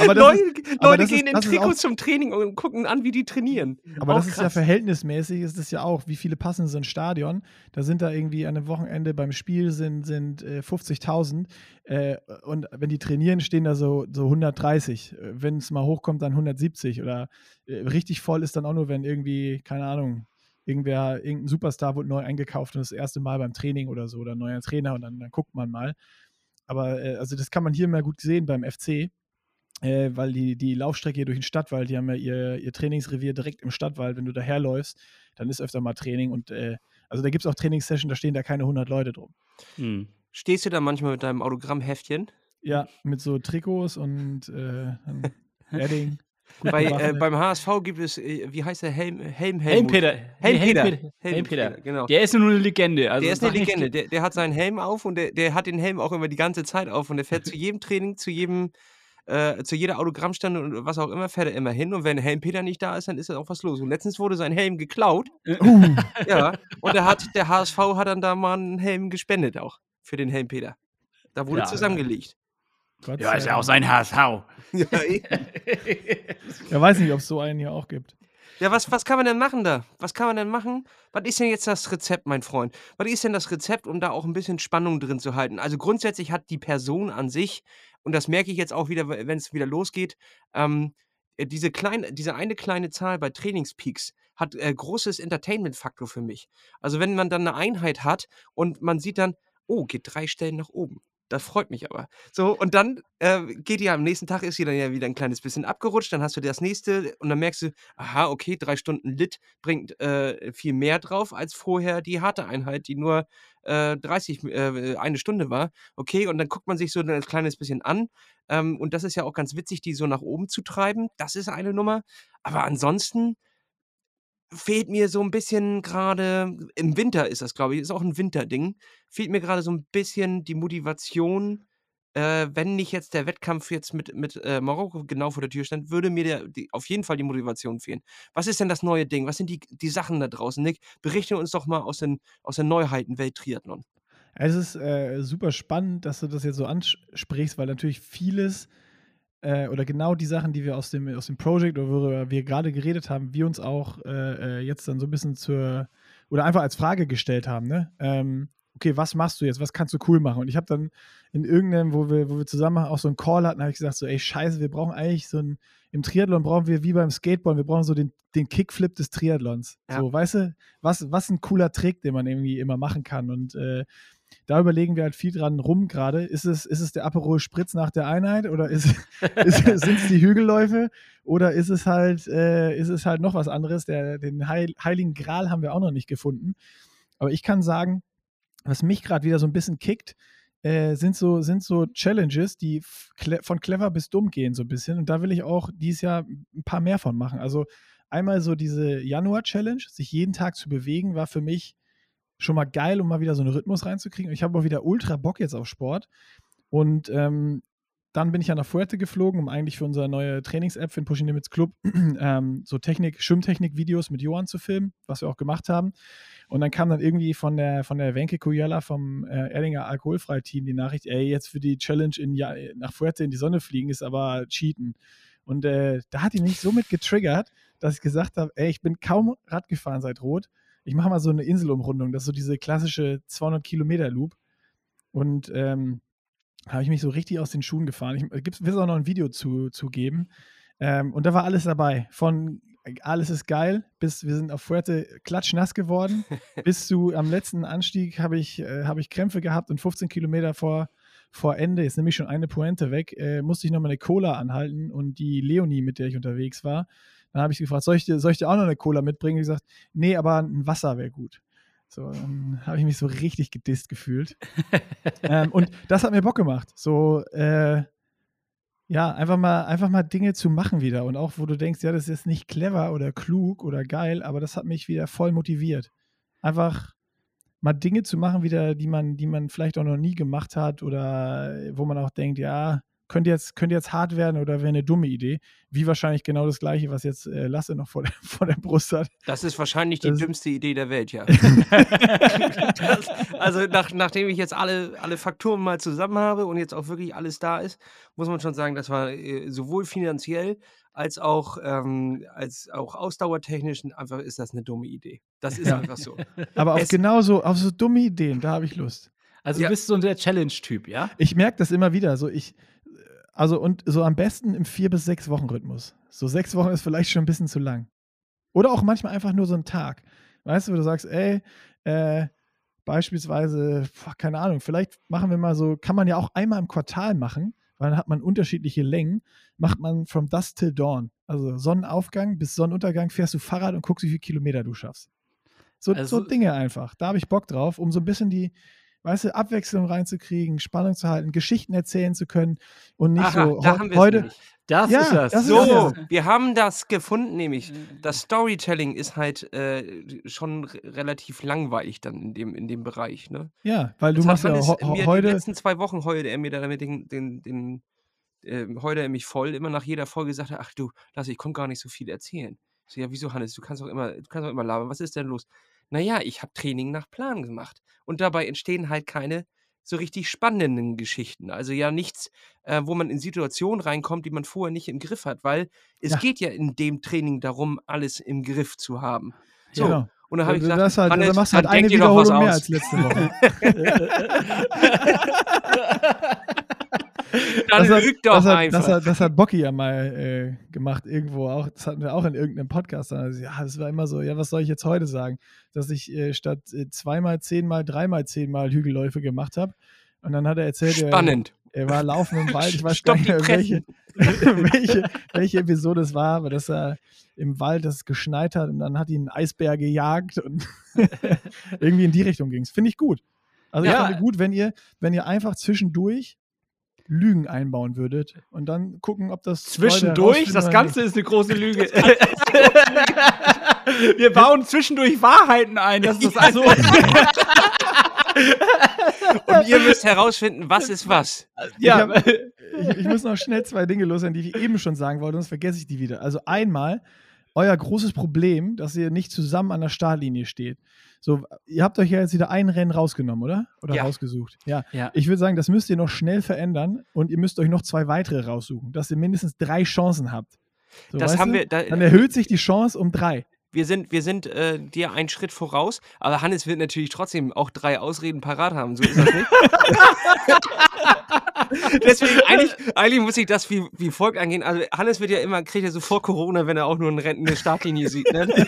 aber das Leute, ist, aber Leute das gehen in das ist auch- Trikots zum Training und gucken an, wie die trainieren. Aber Auch das ist ja krass. verhältnismäßig, ist das ja auch, wie viele passen in so ein Stadion. Da sind da irgendwie an einem Wochenende beim Spiel sind, sind äh, 50.000 äh, und wenn die trainieren, stehen da so, so 130. Äh, Wenn es mal hochkommt, dann 170 oder äh, richtig voll ist dann auch nur, wenn irgendwie, keine Ahnung, irgendwer, irgendein Superstar wurde neu eingekauft und das erste Mal beim Training oder so oder neuer Trainer und dann, dann guckt man mal. Aber äh, also das kann man hier mal gut sehen beim FC äh, weil die, die Laufstrecke hier durch den Stadtwald, die haben ja ihr, ihr Trainingsrevier direkt im Stadtwald. Wenn du daherläufst, dann ist öfter mal Training und äh, also da gibt es auch Trainingssessions, da stehen da keine 100 Leute drum. Hm. Stehst du da manchmal mit deinem Autogrammheftchen? Ja, mit so Trikots und äh, *laughs* Edding. Bei, äh, beim HSV gibt es, äh, wie heißt der Helm? Helm Helmpeter. Helmpeter. Helmpeter. Helmpeter, Helmpeter. genau. Der ist nur eine Legende. Also Der ist eine Legende. Der, der hat seinen Helm auf und der, der hat den Helm auch immer die ganze Zeit auf und der fährt zu jedem Training, zu jedem, äh, zu jeder Autogrammstunde und was auch immer, fährt er immer hin. Und wenn Helmpeter nicht da ist, dann ist da auch was los. Und letztens wurde sein Helm geklaut. Uh, Ja. Und der, hat, der HSV hat dann da mal einen Helm gespendet auch für den Helmpeter. Da wurde Ja. zusammengelegt. Gott Ja, ist ja auch sein HSV. *laughs* Ja, eh. Ja, *laughs* weiß nicht, ob es so einen hier auch gibt. Ja, was, was kann man denn machen da? Was kann man denn machen? Was ist denn jetzt das Rezept, mein Freund? Was ist denn das Rezept, um da auch ein bisschen Spannung drin zu halten? Also grundsätzlich hat die Person an sich, und das merke ich jetzt auch wieder, wenn es wieder losgeht, ähm, äh, diese, kleine, diese eine kleine Zahl bei Trainingspeaks hat äh, großes Entertainment-Faktor für mich. Also wenn man dann eine Einheit hat und man sieht dann, oh, geht drei Stellen nach oben. Das freut mich aber. So, und dann äh, geht die am nächsten Tag, ist sie dann ja wieder ein kleines bisschen abgerutscht, dann hast du das nächste und dann merkst du, aha, okay, drei Stunden Lit bringt äh, viel mehr drauf als vorher die harte Einheit, die nur äh, 30, äh, eine Stunde war. Okay, und dann guckt man sich so ein kleines bisschen an. Ähm, und das ist ja auch ganz witzig, die so nach oben zu treiben. Das ist eine Nummer. Aber ansonsten, fehlt mir so ein bisschen gerade im Winter ist das, glaube ich, ist auch ein Winterding, fehlt mir gerade so ein bisschen die Motivation, äh, wenn nicht jetzt der Wettkampf jetzt mit mit, äh, Marokko genau vor der Tür stand, würde mir der die auf jeden Fall die Motivation fehlen. Was ist denn das neue Ding? Was sind die die Sachen da draußen, Nick? Berichte uns doch mal aus den aus der Neuheitenwelt Triathlon. Es ist äh, super spannend, dass du das jetzt so ansprichst, weil natürlich vieles äh, oder genau die Sachen, die wir aus dem, aus dem Project oder worüber wir gerade geredet haben, wir uns auch äh, äh, jetzt dann so ein bisschen zur oder einfach als Frage gestellt haben, ne? Ähm, okay, was machst du jetzt? Was kannst du cool machen? Und ich habe dann in irgendeinem, wo wir, wo wir zusammen auch so einen Call hatten, habe ich gesagt, so, ey, scheiße, wir brauchen eigentlich so ein, im Triathlon brauchen wir wie beim Skateboard, wir brauchen so den, den Kickflip des Triathlons. Ja. So, weißt du, was, was ein cooler Trick, den man irgendwie immer machen kann. Und äh, da überlegen wir halt viel dran rum gerade. Ist es, ist es der Aperol Spritz nach der Einheit oder ist, *laughs* ist, *laughs* sind es die Hügelläufe oder ist es halt, äh, ist es halt noch was anderes? Der, den Heil, Heiligen Gral haben wir auch noch nicht gefunden. Aber ich kann sagen, was mich gerade wieder so ein bisschen kickt, äh, sind, so, sind so Challenges, die von clever bis dumm gehen, so ein bisschen. Und da will ich auch dieses Jahr ein paar mehr von machen. Also einmal so diese Januar-Challenge, sich jeden Tag zu bewegen, war für mich schon mal geil, um mal wieder so einen Rhythmus reinzukriegen. Und ich habe auch wieder ultra Bock jetzt auf Sport. Und ähm, dann bin ich ja nach Fuerte geflogen, um eigentlich für unsere neue Trainings-App für den Pushing Limits Club *clears throat* ähm, so Technik, Schwimmtechnik-Videos mit Johann zu filmen, was wir auch gemacht haben. Und dann kam dann irgendwie von der, von der Wenke Kujala vom äh, Erdinger Alkoholfrei-Team die Nachricht, ey, jetzt für die Challenge in, ja, nach Fuerte in die Sonne fliegen ist aber Cheaten. Und äh, da hat die mich so mit getriggert, dass ich gesagt habe, ey, ich bin kaum Rad gefahren seit Rot. Ich mache mal so eine Inselumrundung, das ist so diese klassische 200 Kilometer Loop. Und ähm, habe ich mich so richtig aus den Schuhen gefahren. Ich will es auch noch ein Video zu, zu geben. Ähm, und da war alles dabei. Von alles ist geil, bis wir sind auf Fuerte klatschnass geworden. *laughs* bis zu am letzten Anstieg habe ich, äh, hab ich Krämpfe gehabt und 15 Kilometer vor, vor Ende, jetzt nehme ich schon eine Pointe weg, äh, musste ich nochmal eine Cola anhalten und die Leonie, mit der ich unterwegs war, dann habe ich gefragt, soll ich, dir, soll ich dir auch noch eine Cola mitbringen? Und gesagt, nee, aber ein Wasser wäre gut. So, dann habe ich mich so richtig gedisst gefühlt. *laughs* ähm, und das hat mir Bock gemacht. So, äh, ja, einfach mal, einfach mal Dinge zu machen wieder. Und auch, wo du denkst, ja, das ist jetzt nicht clever oder klug oder geil, aber das hat mich wieder voll motiviert. Einfach mal Dinge zu machen wieder, die man, die man vielleicht auch noch nie gemacht hat oder wo man auch denkt, ja, könnte jetzt, könnte jetzt hart werden oder wäre eine dumme Idee. Wie wahrscheinlich genau das Gleiche, was jetzt äh, Lasse noch vor der, *laughs* vor der Brust hat. Das ist wahrscheinlich die das dümmste Idee der Welt, ja. *laughs* das, also nach, nachdem ich jetzt alle, alle Faktoren mal zusammen habe und jetzt auch wirklich alles da ist, muss man schon sagen, das war äh, sowohl finanziell als auch, ähm, als auch ausdauertechnisch einfach ist das eine dumme Idee. Das ist ja. einfach so. Aber auf genauso, auf so dumme Ideen, da habe ich Lust. Also ja. du bist so der Challenge-Typ, ja? Ich merke das immer wieder. So ich, also und so am besten im vier bis sechs Wochen Rhythmus. So sechs Wochen ist vielleicht schon ein bisschen zu lang. Oder auch manchmal einfach nur so ein Tag. Weißt du, wo du sagst, ey, äh, beispielsweise, keine Ahnung, vielleicht machen wir mal so, kann man ja auch einmal im Quartal machen, weil dann hat man unterschiedliche Längen, macht man from dusk till dawn. Also Sonnenaufgang bis Sonnenuntergang fährst du Fahrrad und guckst, wie viele Kilometer du schaffst. So, also, so Dinge einfach. Da habe ich Bock drauf, um so ein bisschen die, weißt du, Abwechslung reinzukriegen, Spannung zu halten, Geschichten erzählen zu können und nicht Aha, so da haben heute. Nämlich. Das ja, ist das. das so, ist das. wir haben das gefunden, nämlich das Storytelling ist halt äh, schon relativ langweilig dann in dem, in dem Bereich. Ne? Ja, weil du machst ja heute. Die letzten zwei Wochen heulte er mir damit den, den, den äh, heulte er mich voll, immer nach jeder Folge sagte, ach du, lass, ich konnte gar nicht so viel erzählen. So, ja, wieso, Hannes, du kannst doch immer, du kannst doch immer labern, was ist denn los? Naja, ich habe Training nach Plan gemacht. Und dabei entstehen halt keine so richtig spannenden Geschichten. Also ja nichts, äh, wo man in Situationen reinkommt, die man vorher nicht im Griff hat, weil es ja. geht ja in dem Training darum, alles im Griff zu haben. So. Genau. Und dann habe ich gesagt, das halt, Hannes, dann machst du halt eine Wiederholung mehr als letzte Woche. *laughs* *laughs* *laughs* Dann das lügt doch das hat, einfach. Das hat, das hat Bocky ja mal äh, gemacht, irgendwo auch. Das hatten wir auch in irgendeinem Podcast. Also, ja, das war immer so, ja, was soll ich jetzt heute sagen? Dass ich äh, statt äh, zweimal, zehnmal, dreimal, zehnmal Hügelläufe gemacht habe. Und dann hat er erzählt, Spannend. Er, er war laufen im Wald. Ich weiß gar nicht welche, *laughs* welche, welche Episode es war, aber dass er im Wald das geschneit hat und dann hat ihn ein Eisbär gejagt und *laughs* irgendwie in die Richtung ging es. Finde ich gut. Also ja. ich finde gut, wenn ihr, wenn ihr einfach zwischendurch Lügen einbauen würdet und dann gucken, ob das. Zwischendurch? Das Ganze ist eine große Lüge. *laughs* Wir bauen zwischendurch Wahrheiten ein, dass das Also, *laughs* Und ihr müsst herausfinden, was ist was. ja, hab- ich, ich muss noch schnell zwei Dinge loswerden, die ich eben schon sagen wollte, sonst vergesse ich die wieder. Also einmal, euer großes Problem, dass ihr nicht zusammen an der Startlinie steht. So, ihr habt euch ja jetzt wieder ein Rennen rausgenommen, oder? Oder Ja. rausgesucht. Ja. Ja. Ich würde sagen, das müsst ihr noch schnell verändern und ihr müsst euch noch zwei weitere raussuchen, dass ihr mindestens drei Chancen habt. So, Das haben du? wir. Da, Dann erhöht sich die Chance um drei. Wir sind, wir sind äh, dir einen Schritt voraus, aber Hannes wird natürlich trotzdem auch drei Ausreden parat haben. So ist das nicht. *laughs* Deswegen, eigentlich, eigentlich muss ich das wie, wie folgt angehen. Also, Hannes wird ja immer, kriegt ja so vor Corona, wenn er auch nur ein Rennen, eine Startlinie sieht. Ne? *laughs*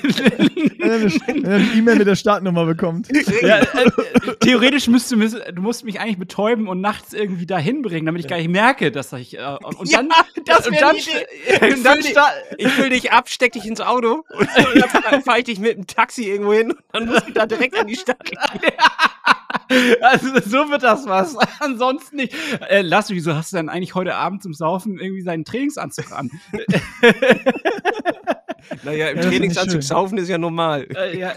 Wenn er eine- wenn er eine E-Mail mit der Startnummer bekommt. Ja, äh, theoretisch müsste du musst mich eigentlich betäuben und nachts irgendwie dahin bringen, damit ich gar nicht merke, dass ich äh, und, und Ja, dann das und dann, st- und dann Ich sta- Ich will dich ab, steck dich ins Auto und, *laughs* und dann fahre ich dich mit dem Taxi irgendwo hin und dann musst du da direkt an die Stadt. *laughs* also so wird das was. Ansonsten nicht. Äh, Lass mich, wieso hast du dann eigentlich heute Abend zum Saufen irgendwie seinen Trainingsanzug an? *laughs* Naja, im Ja, Trainingsanzug saufen ist ja normal. äh, ja.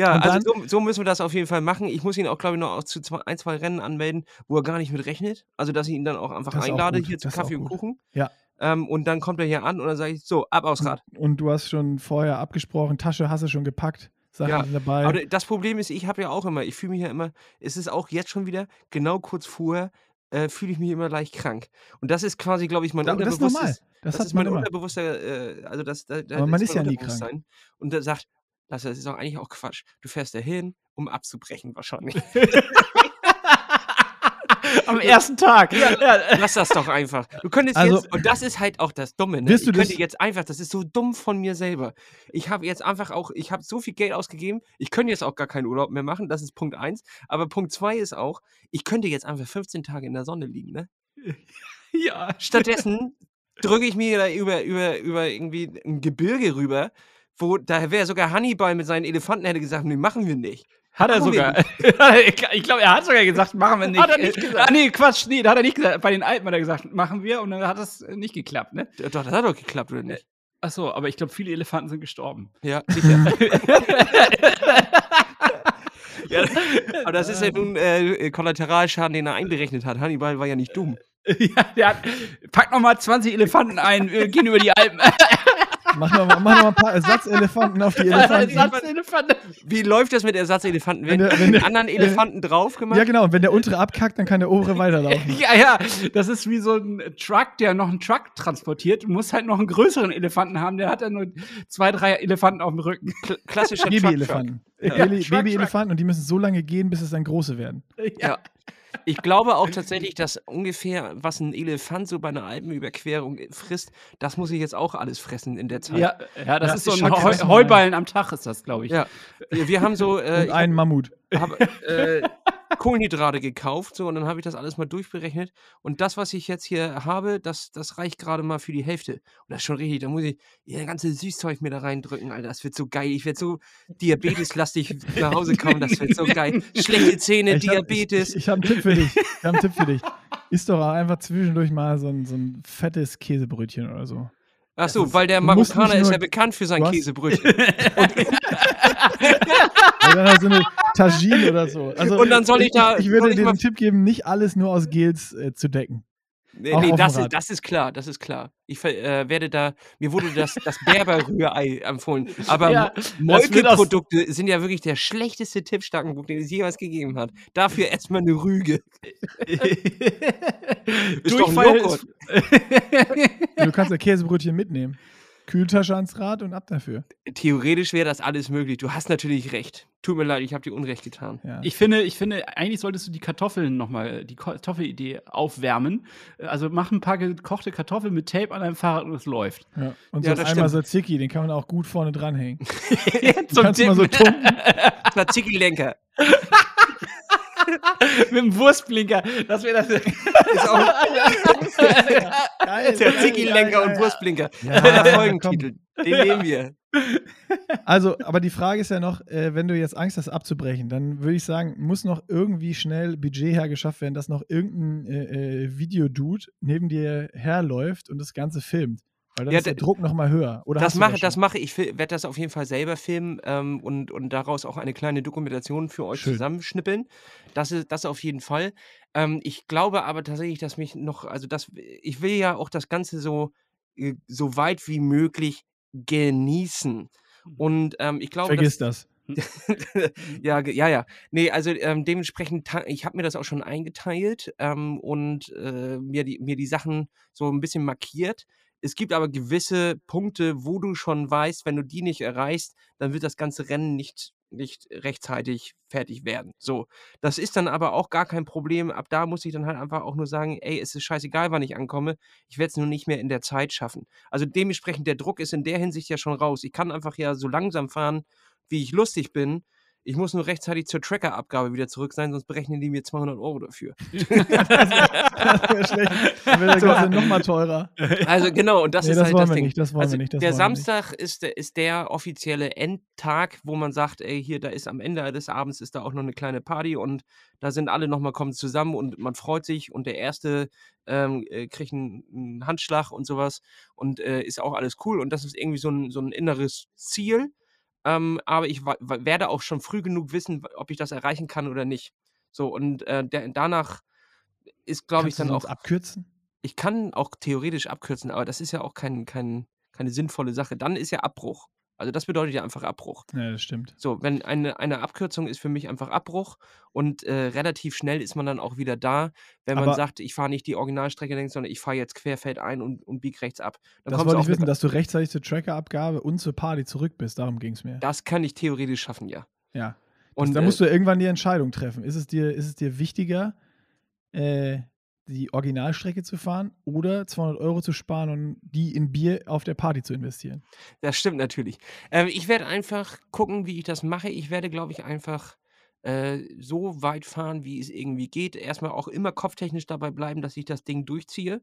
Ja, Und also so, so müssen wir das auf jeden Fall machen. Ich muss ihn auch, glaube ich, noch auch zu zwei, ein, zwei Rennen anmelden, wo er gar nicht mit rechnet. Also, dass ich ihn dann auch einfach Das auch einlade gut. hier zu auch Kaffee und. Kuchen. Ja. Ähm, und dann kommt er hier an und dann sage ich, so, ab aufs Rad. Und du hast schon vorher abgesprochen, Tasche hast du schon gepackt, Sachen Ja, dabei. Aber das Problem ist, ich habe ja auch immer, ich fühle mich ja immer, es ist auch jetzt schon wieder, genau kurz vorher, äh, fühle ich mich immer leicht krank. Und das ist quasi, glaube ich, mein Aber das ist normal. unterbewusstes, Das, das, hat ist mein immer. unterbewusster, äh, also das, da, da Aber man ist ist ja nie krank. Und der sagt, Lasse, das ist doch eigentlich auch Quatsch. Du fährst dahin, um abzubrechen wahrscheinlich. *laughs* Am ersten Tag. Ja, ja. Lass das doch einfach. Du könntest Also- jetzt, und das ist halt auch das Dumme, ne? Ich du könnte jetzt einfach, das ist so dumm von mir selber. Ich habe jetzt einfach auch, ich habe so viel Geld ausgegeben, ich könnte jetzt auch gar keinen Urlaub mehr machen, das ist Punkt eins. Aber Punkt zwei ist auch, ich könnte jetzt einfach 15 Tage in der Sonne liegen, ne? *laughs* ja. Stattdessen drücke ich mir da über, über, über irgendwie ein Gebirge rüber, wo da wäre sogar Hannibal mit seinen Elefanten hätte gesagt, nee, machen wir nicht. Hat er Machen sogar. *laughs* ich glaube, er hat sogar gesagt, machen wir *laughs* nicht. Hat er nicht Äh, gesagt? Ah, nee, Quatsch, nee, da hat er nicht gesagt. Bei den Alpen hat er gesagt, machen wir und dann hat das äh, nicht geklappt, ne? Doch, das hat doch geklappt, oder nicht? Achso, aber ich glaube, viele Elefanten sind gestorben. Ja, *laughs* sicher. ja, aber das ist ja nun äh, Kollateralschaden, den er einberechnet hat. Hannibal war ja nicht dumm. ja, der hat, pack noch mal 20 Elefanten ein, wir gehen über die Alpen. Mach noch, mal- mach noch mal ein paar Ersatzelefanten auf die Elefanten. Ersatzelefanten. Wie läuft das mit Ersatzelefanten? Wenn Werden der- wenn die der- anderen Elefanten drauf gemacht? Ja, genau. Und wenn der untere abkackt, dann kann der obere weiterlaufen. *laughs* Ja, ja, das ist wie so ein Truck, der noch einen Truck transportiert. Du musst halt noch einen größeren Elefanten haben, der hat dann nur zwei, drei Elefanten auf dem Rücken. Kl- Klassischer. Babyelefanten. Ja. Babyelefanten und die müssen so lange gehen, bis es dann große werden. Ja. Ich glaube auch tatsächlich, dass ungefähr, was ein Elefant so bei einer Alpenüberquerung frisst, das muss ich jetzt auch alles fressen in der Zeit. Ja, ja, das Ja, ist so ein Heu Heuballen am Tag, ist das, glaube ich. Ja. Wir haben so äh, Und einen Mammut. Hab, äh, Kohlenhydrate gekauft so, und dann habe ich das alles mal durchberechnet. Und das, was ich jetzt hier habe, das, das reicht gerade mal für die Hälfte. Und das ist schon richtig. Da muss ich ihr ganze Süßzeug mir da reindrücken, Alter. Das wird so geil. Ich werde so diabeteslastig *laughs* nach Hause kommen. Das wird so geil. Schlechte Zähne, Ich hab- Diabetes. Ich, ich habe einen Tipp für dich. Ich habe einen Tipp für dich. *laughs* Isst doch einfach zwischendurch mal so ein, so ein fettes Käsebrötchen oder so. Ach so, weil der Marokkaner ist ja bekannt für sein Käsebrötchen. *laughs* Oder dann so eine Tagine oder so. Also, Und dann soll ich da- Ich, soll würde ich dir den Tipp geben, nicht alles nur aus Gels äh, zu decken. Nee, nee das, ist, das ist klar, das ist klar. Ich äh, werde da, mir wurde das, das Berber-Rührei empfohlen. Aber Ja, Molke-Produkte sind ja wirklich der schlechteste Tippstarkenbuch, den es jemals gegeben hat. Dafür erstmal eine Rüge. *laughs* Ist doch ein Durchfall Joghurt. Du kannst ja Käsebrötchen mitnehmen. Kühltasche ans Rad und ab dafür. Theoretisch wäre das alles möglich. Du hast natürlich recht. Tut mir leid, ich habe dir Unrecht getan. Ja. Ich finde, ich finde, eigentlich solltest du die Kartoffeln nochmal, die Kartoffelidee aufwärmen. Also mach ein paar gekochte Kartoffeln mit Tape an deinem Fahrrad und es läuft. ja. Und Ja, so das einmal stimmt. Tzatziki, den kann man auch gut vorne dranhängen. *laughs* Zum kannst du mal so tunken. *laughs* Tzatziki-Lenker. *laughs* *laughs* mit dem Wurstblinker. Das wäre das. Ist *laughs* auch Geil, Tzatziki-Lenker geil, und. Wurstblinker. Ja, Der. Folgentitel. Den nehmen wir. Also, aber die Frage ist ja noch, äh, wenn du jetzt Angst hast abzubrechen, dann würde ich sagen, muss noch irgendwie schnell Budget hergeschafft werden, dass noch irgendein äh, äh, Videodude neben dir herläuft und das Ganze filmt. Weil dann Ja, ist der Druck noch mal höher. Oder Das mache, das mache ich. werde das auf jeden Fall selber filmen ähm, und, und daraus auch eine kleine Dokumentation für euch Schön. zusammenschnippeln. Das ist das auf jeden Fall. Ähm, ich glaube aber tatsächlich, dass mich noch, also das, ich will ja auch das Ganze so, äh, so weit wie möglich genießen. Und ähm, ich glaube, Vergiss dass, das. *laughs* ja, ge- ja, ja. Nee, also ähm, dementsprechend, ich habe mir das auch schon eingeteilt ähm, und äh, mir, die, mir die Sachen so ein bisschen markiert. Es gibt aber gewisse Punkte, wo du schon weißt, wenn du die nicht erreichst, dann wird das ganze Rennen nicht, nicht rechtzeitig fertig werden. So, das ist dann aber auch gar kein Problem. Ab da muss ich dann halt einfach auch nur sagen, ey, es ist scheißegal, wann ich ankomme. Ich werde es nur nicht mehr in der Zeit schaffen. Also dementsprechend, der Druck ist in der Hinsicht ja schon raus. Ich kann einfach ja so langsam fahren, wie ich lustig bin. Ich muss nur rechtzeitig zur Trackerabgabe wieder zurück sein, sonst berechnen die mir 200 Euro dafür. *laughs* das wäre schlecht. Dann wäre der So. Ganze noch mal teurer. Also genau, und das Nee, ist das halt das Ding. nicht, das also nicht, das der. Samstag ist, der- ist der offizielle Endtag, wo man sagt, ey, hier, da ist am Ende des Abends ist da auch noch eine kleine Party und da sind alle nochmal kommen zusammen und man freut sich und der Erste ähm, äh, kriegt einen, einen Handschlag und sowas und äh, ist auch alles cool und das ist irgendwie so ein, so ein inneres Ziel. Ähm, aber ich werde auch schon früh genug wissen, ob ich das erreichen kann oder nicht. So, und äh, der, danach ist, glaube ich, Kannst du dann auch abkürzen? ich kann auch theoretisch abkürzen, aber das ist ja auch kein, kein, keine sinnvolle Sache. Dann ist ja Abbruch. Also das bedeutet ja einfach Abbruch. Ja, das stimmt. So, wenn eine, eine Abkürzung ist für mich einfach Abbruch und äh, relativ schnell ist man dann auch wieder da, wenn man Aber- sagt, ich fahre nicht die Originalstrecke längs, sondern ich fahre jetzt querfeld ein und, und bieg rechts ab. Dann Das wollte ich wissen, dass du rechtzeitig zur Trackerabgabe und zur Party zurück bist. Darum ging es mir. das kann ich theoretisch schaffen, ja. Ja. Und Und da äh, musst du irgendwann die Entscheidung treffen. Ist es dir, ist es dir wichtiger, äh, die Originalstrecke zu fahren oder 200 Euro zu sparen und die in Bier auf der Party zu investieren? Das stimmt natürlich. Ähm, ich werde einfach gucken, wie ich das mache. Ich werde, glaube ich, einfach äh, so weit fahren, wie es irgendwie geht. Erstmal auch immer kopftechnisch dabei bleiben, dass ich das Ding durchziehe.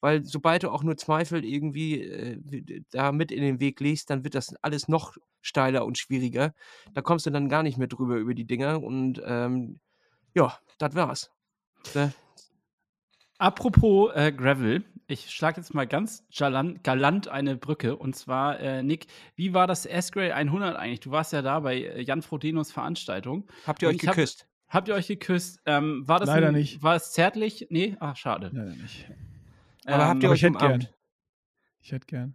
Weil sobald du auch nur Zweifel irgendwie äh, da mit in den Weg legst, dann wird das alles noch steiler und schwieriger. Da kommst du dann gar nicht mehr drüber über die Dinger. Und ähm, ja, das war's. Ne? Apropos äh, Gravel, ich schlage jetzt mal ganz galant, galant eine Brücke. Und zwar, äh, Nick, wie war das S-Grade 100 eigentlich? Du warst ja da bei äh, Jan Frodenos Veranstaltung. Habt ihr euch ich hab- geküsst? Habt ihr euch geküsst? Ähm, war das Leider ein, nicht. War es zärtlich? Nee? Ach, schade. Leider nicht. Aber habt ihr euch ich umarmt? gern. Ich hätte gern.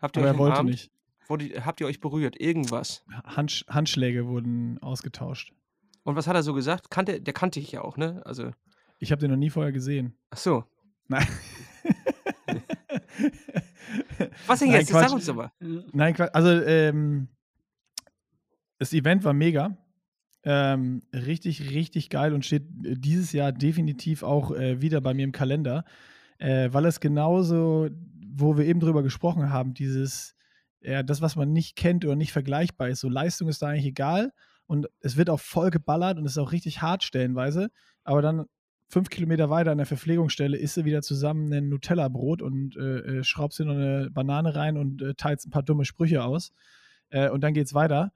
Habt ihr Aber euch er wollte umarmt? nicht. Wurde, habt ihr euch berührt? Irgendwas? Handsch Handschläge wurden ausgetauscht. Und was hat er so gesagt? Kannte, der kannte ich ja auch, ne? Also, Ich habe den noch nie vorher gesehen. ach so. Nein. *laughs* Was denn Nein, jetzt? Sag Quatsch. uns aber. Nein, Quatsch. Also, ähm, das Event war mega. Ähm, richtig, richtig geil und steht äh, dieses Jahr definitiv auch äh, wieder bei mir im Kalender, äh, weil es genauso, wo wir eben drüber gesprochen haben, dieses, ja, das, was man nicht kennt oder nicht vergleichbar ist, so Leistung ist da eigentlich egal und es wird auch voll geballert und es ist auch richtig hart stellenweise, aber dann fünf Kilometer weiter an der Verpflegungsstelle isst du wieder zusammen ein Nutella-Brot und äh, äh, schraubst dir noch eine Banane rein und äh, teilst ein paar dumme Sprüche aus. Äh, und dann geht's weiter.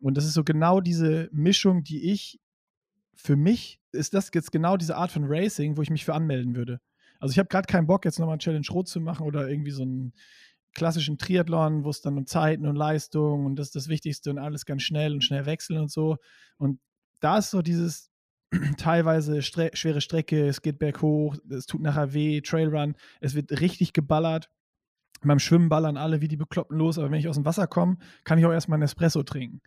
Und das ist so genau diese Mischung, die ich für mich ist das jetzt genau diese Art von Racing, wo ich mich für anmelden würde. Also ich habe gerade keinen Bock, jetzt nochmal einen Challenge Rot zu machen oder irgendwie so einen klassischen Triathlon, wo es dann um Zeiten und Leistung und das ist das Wichtigste und alles ganz schnell und schnell wechseln und so. Und da ist so dieses teilweise stre schwere Strecke, es geht berghoch, es tut nachher weh, Trailrun, es wird richtig geballert. Beim Schwimmen ballern alle wie die Bekloppten los, aber wenn ich aus dem Wasser komme, kann ich auch erstmal einen Espresso trinken.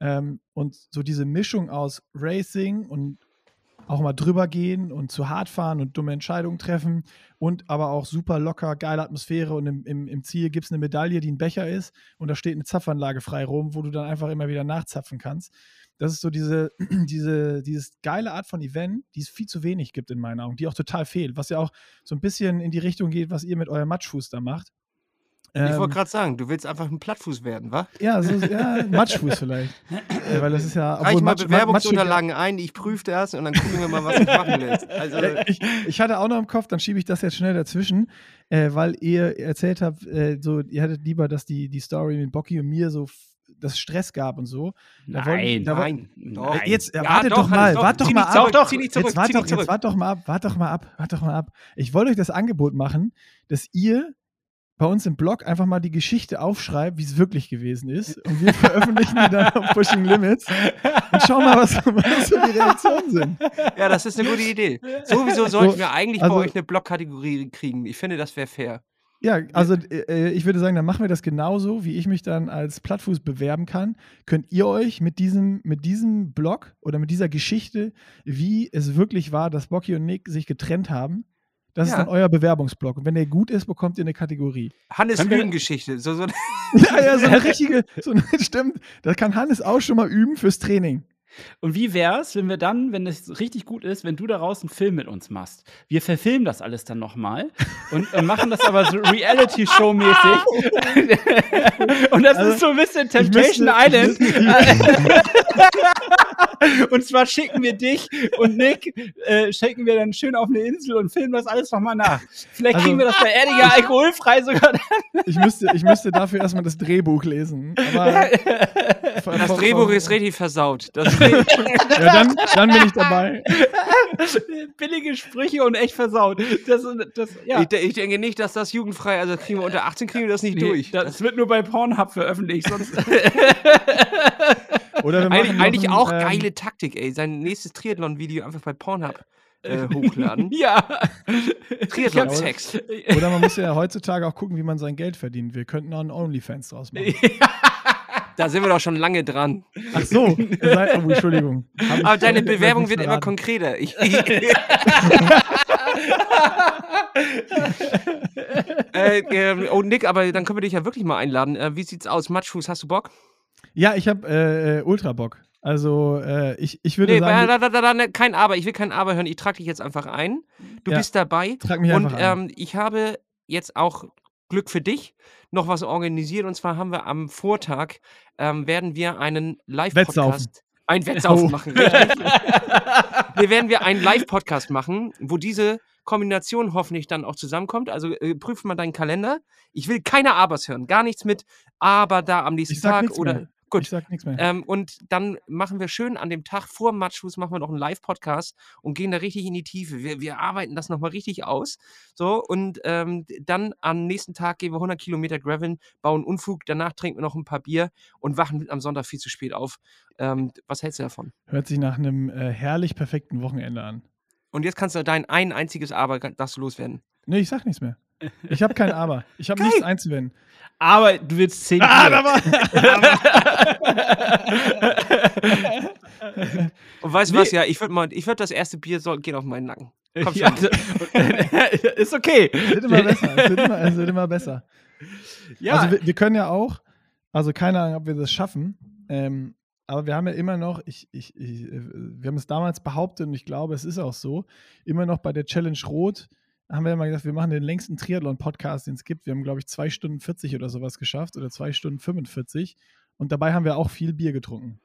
Ähm, und so diese Mischung aus Racing und auch mal drüber gehen und zu hart fahren und dumme Entscheidungen treffen und aber auch super locker, geile Atmosphäre und im, im, im Ziel gibt es eine Medaille, die ein Becher ist und da steht eine Zapfanlage frei rum, wo du dann einfach immer wieder nachzapfen kannst. Das ist so diese, *clears throat* diese, dieses geile Art von Event, die es viel zu wenig gibt in meinen Augen, die auch total fehlt, was ja auch so ein bisschen in die Richtung geht, was ihr mit eurem Matschfuß da macht. Ich Ähm, wollte gerade sagen, du willst einfach ein Plattfuß werden, wa? ja, so, ja, Matschfuß vielleicht. *laughs* äh, weil das ist ja. Reich mal Matsch- Matsch- Bewerbungsunterlagen ein, ich prüfe das und dann gucken wir mal, was ich machen lässt. Also, ich, ich hatte auch noch im Kopf, dann schiebe ich das jetzt schnell dazwischen, äh, weil ihr erzählt habt, äh, so, ihr hättet lieber, dass die, die Story mit Bocky und mir so das Stress gab und so. Da wollen- Nein, da nein, doch. Äh, Jetzt, Ja, wartet doch, doch, mal, doch. wart doch Zieh mal ab. doch, zurück, jetzt wart doch, jetzt wart doch mal ab, wart doch mal ab, wart doch mal ab. Ich wollte euch das Angebot machen, dass ihr bei uns im Blog einfach mal die Geschichte aufschreibt, wie es wirklich gewesen ist. Und wir veröffentlichen die dann auf Pushing Limits und schauen mal, was, was so die Reaktionen sind. Ja, das ist eine gute Idee. Sowieso sollten wir eigentlich also- bei euch eine Blog-Kategorie kriegen. Ich finde, das wäre fair. Ja, also äh, ich würde sagen, dann machen wir das genauso, wie ich mich dann als Plattfuß bewerben kann. Könnt ihr euch mit diesem, mit diesem Blog oder mit dieser Geschichte, wie es wirklich war, dass Bocky und Nick sich getrennt haben, das Ja. ist dann euer Bewerbungsblog. Und wenn der gut ist, bekommt ihr eine Kategorie. Hannes Lügengeschichte. So, so, *laughs* Ja, ja, so eine *laughs* richtige, so eine, *laughs* stimmt. Das kann Hannes auch schon mal üben fürs Training. Und wie wär's, wenn wir dann, wenn es richtig gut ist, wenn du daraus einen Film mit uns machst? Wir verfilmen das alles dann nochmal und, und machen das aber so Reality-Show-mäßig. *laughs* und das Also, ist so ein bisschen Temptation müsste- Island. *laughs* und zwar schicken wir dich und Nick, äh, schicken wir dann schön auf eine Insel und filmen das alles nochmal nach. Vielleicht Also- kriegen wir das bei Erdinger alkoholfrei sogar. Ich müsste, ich müsste dafür erstmal das Drehbuch lesen. Aber *laughs* das Drehbuch ist richtig versaut. Das, *laughs* Ja, dann, dann bin ich dabei. *laughs* Billige Sprüche und echt versaut. Das, das, ja. ich, ich denke nicht, dass das jugendfrei, also kriegen wir unter 18 kriegen wir das nicht Nee, durch. Das wird nur bei Pornhub veröffentlicht. Sonst Oder machen Eigentlich, noch eigentlich ein, auch ähm, geile Taktik, ey. Sein nächstes Triathlon-Video einfach bei Pornhub äh, *laughs* hochladen. ja. Triathlon-Text. Oder man muss ja heutzutage auch gucken, wie man sein Geld verdient. Wir könnten auch einen OnlyFans draus machen. *laughs* Da sind wir doch schon lange dran. Ach so, seid, oh, Entschuldigung. Aber deine ich Bewerbung wird immer konkreter. Ich, *laughs* äh, ähm, oh, Nick, aber dann können wir dich ja wirklich mal einladen. Äh, wie sieht's aus? Matschfuß, hast du Bock? Ja, ich habe äh, äh, Ultra Bock. Also äh, ich, ich würde Nee, sagen, da, da, da, ne, kein Aber. Ich will kein Aber hören. Ich trage dich jetzt einfach ein. Du Ja, bist dabei. trag mich Und einfach ein. ähm, ich habe jetzt auch Glück für dich noch was organisiert. Und zwar haben wir am Vortag ähm, werden wir einen. Live-Podcast. Ein Wettsaufen Oh. machen. *laughs* Wir werden wir einen Live-Podcast machen, wo diese Kombination hoffentlich dann auch zusammenkommt. Also äh, prüf mal deinen Kalender. Ich will keine Abers hören. Gar nichts mit Aber da am nächsten Tag oder. mehr. Gut. Ich sag nichts mehr. Ähm, und dann machen wir schön an dem Tag vor Matschfuß machen wir noch einen Live-Podcast und gehen da richtig in die Tiefe. Wir, wir arbeiten das nochmal richtig aus. So, und ähm, dann am nächsten Tag gehen wir 100 Kilometer Graveln, bauen Unfug, danach trinken wir noch ein paar Bier und wachen am Sonntag viel zu spät auf. Ähm, was hältst du davon? Hört sich nach einem äh, herrlich perfekten Wochenende an. Und jetzt kannst du dein ein einziges Aber darfst du loswerden. Nee, ich sag nichts mehr. Ich habe kein Aber. Ich habe nichts einzuwenden. Aber du willst zehn Ah, Bier. da war. Und weißt du Nee. was, ja, ich würde mal, ich würde das erste Bier soll, geht auf meinen Nacken. *laughs* Komm Ja, schon. *laughs* ist okay. Es wird immer besser. Es wird immer, es wird immer besser. Ja, Also wir, wir können ja auch, also keine Ahnung, ob wir das schaffen, ähm, aber wir haben ja immer noch, ich, ich, ich, äh, wir haben es damals behauptet und ich glaube, es ist auch so, immer noch bei der Challenge Rot haben wir ja mal gesagt, wir machen den längsten Triathlon-Podcast, den es gibt. Wir haben, glaube ich, zwei Stunden 40 oder sowas geschafft oder zwei Stunden 45 und dabei haben wir auch viel Bier getrunken.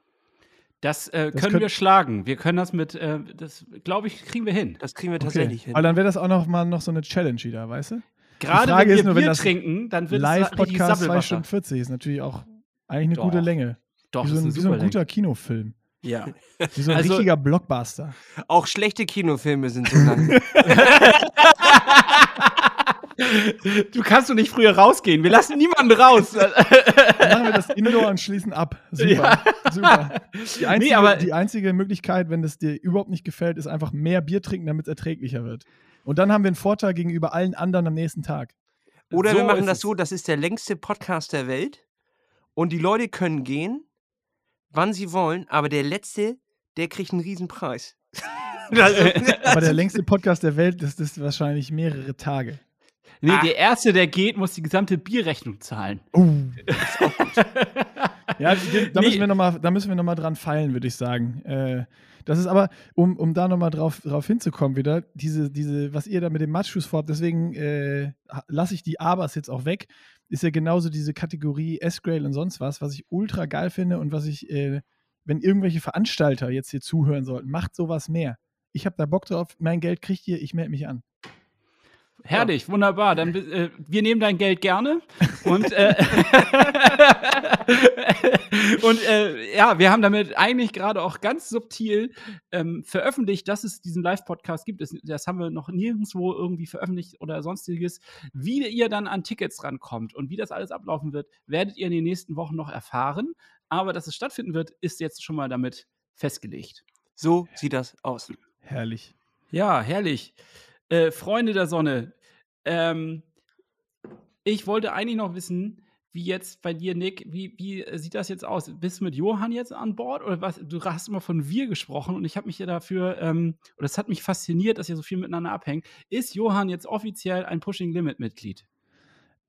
das, äh, das können könnt- wir schlagen. Wir können das mit, äh, das glaube ich, kriegen wir hin. Das kriegen wir Okay. tatsächlich hin. Aber dann wäre das auch noch mal noch so eine Challenge wieder, weißt du? Gerade wenn wir ist nur, wenn Bier das trinken, dann wird es Live-Podcast zwei Sabbelwasser. Stunden 40 ist natürlich auch eigentlich eine Doch. gute Länge. Doch, wie so das ein, ist wie so ein guter Kinofilm. Ja. *laughs* Wie so ein Also- richtiger Blockbuster. Auch schlechte Kinofilme sind so lang. *laughs* Du kannst doch nicht früher rausgehen. Wir lassen niemanden raus. *laughs* Dann machen wir das Indoor und schließen ab. Super. Super. Die einzige, aber- die einzige Möglichkeit, wenn es dir überhaupt nicht gefällt, ist einfach mehr Bier trinken, damit es erträglicher wird. Und dann haben wir einen Vorteil gegenüber allen anderen am nächsten Tag. Oder So wir machen das so, das ist der längste Podcast der Welt und die Leute können gehen, wann sie wollen, aber der Letzte, der kriegt einen Riesenpreis. *laughs* *laughs* Aber der längste *laughs* Podcast der Welt, das ist wahrscheinlich mehrere Tage. Nee, Ah. der Erste, der geht, muss die gesamte Bierrechnung zahlen. Oh. Ja, da Nee. müssen wir nochmal noch mal dran feilen, würde ich sagen. Äh, das ist aber, um, um da nochmal drauf, drauf hinzukommen wieder, diese, diese, was ihr da mit dem Matschfuß vorhabt, deswegen äh, lasse ich die Abers jetzt auch weg, ist ja genauso diese Kategorie S-Grail und sonst was, was ich ultra geil finde und was ich, äh, wenn irgendwelche Veranstalter jetzt hier zuhören sollten, macht sowas mehr. Ich habe da Bock drauf, mein Geld kriegt ihr, ich melde mich an. Herrlich, wunderbar. Dann äh, wir nehmen dein Geld gerne und äh, *laughs* und äh, ja, wir haben damit eigentlich gerade auch ganz subtil ähm, veröffentlicht, dass es diesen Live-Podcast gibt. Das, das, haben wir noch nirgendwo irgendwie veröffentlicht oder sonstiges. Wie ihr dann an Tickets rankommt und wie das alles ablaufen wird, werdet ihr in den nächsten Wochen noch erfahren. Aber dass es stattfinden wird, ist jetzt schon mal damit festgelegt. So sieht das aus. Herrlich. Ja, herrlich. Äh, Freunde der Sonne, ähm, ich wollte eigentlich noch wissen, wie jetzt bei dir, Nick, wie, wie sieht das jetzt aus? Bist du mit Johann jetzt an Bord oder was? Du hast immer von wir gesprochen und ich habe mich ja dafür, ähm, oder es hat mich fasziniert, dass ihr so viel miteinander abhängt. Ist Johann jetzt offiziell ein Pushing Limit Mitglied?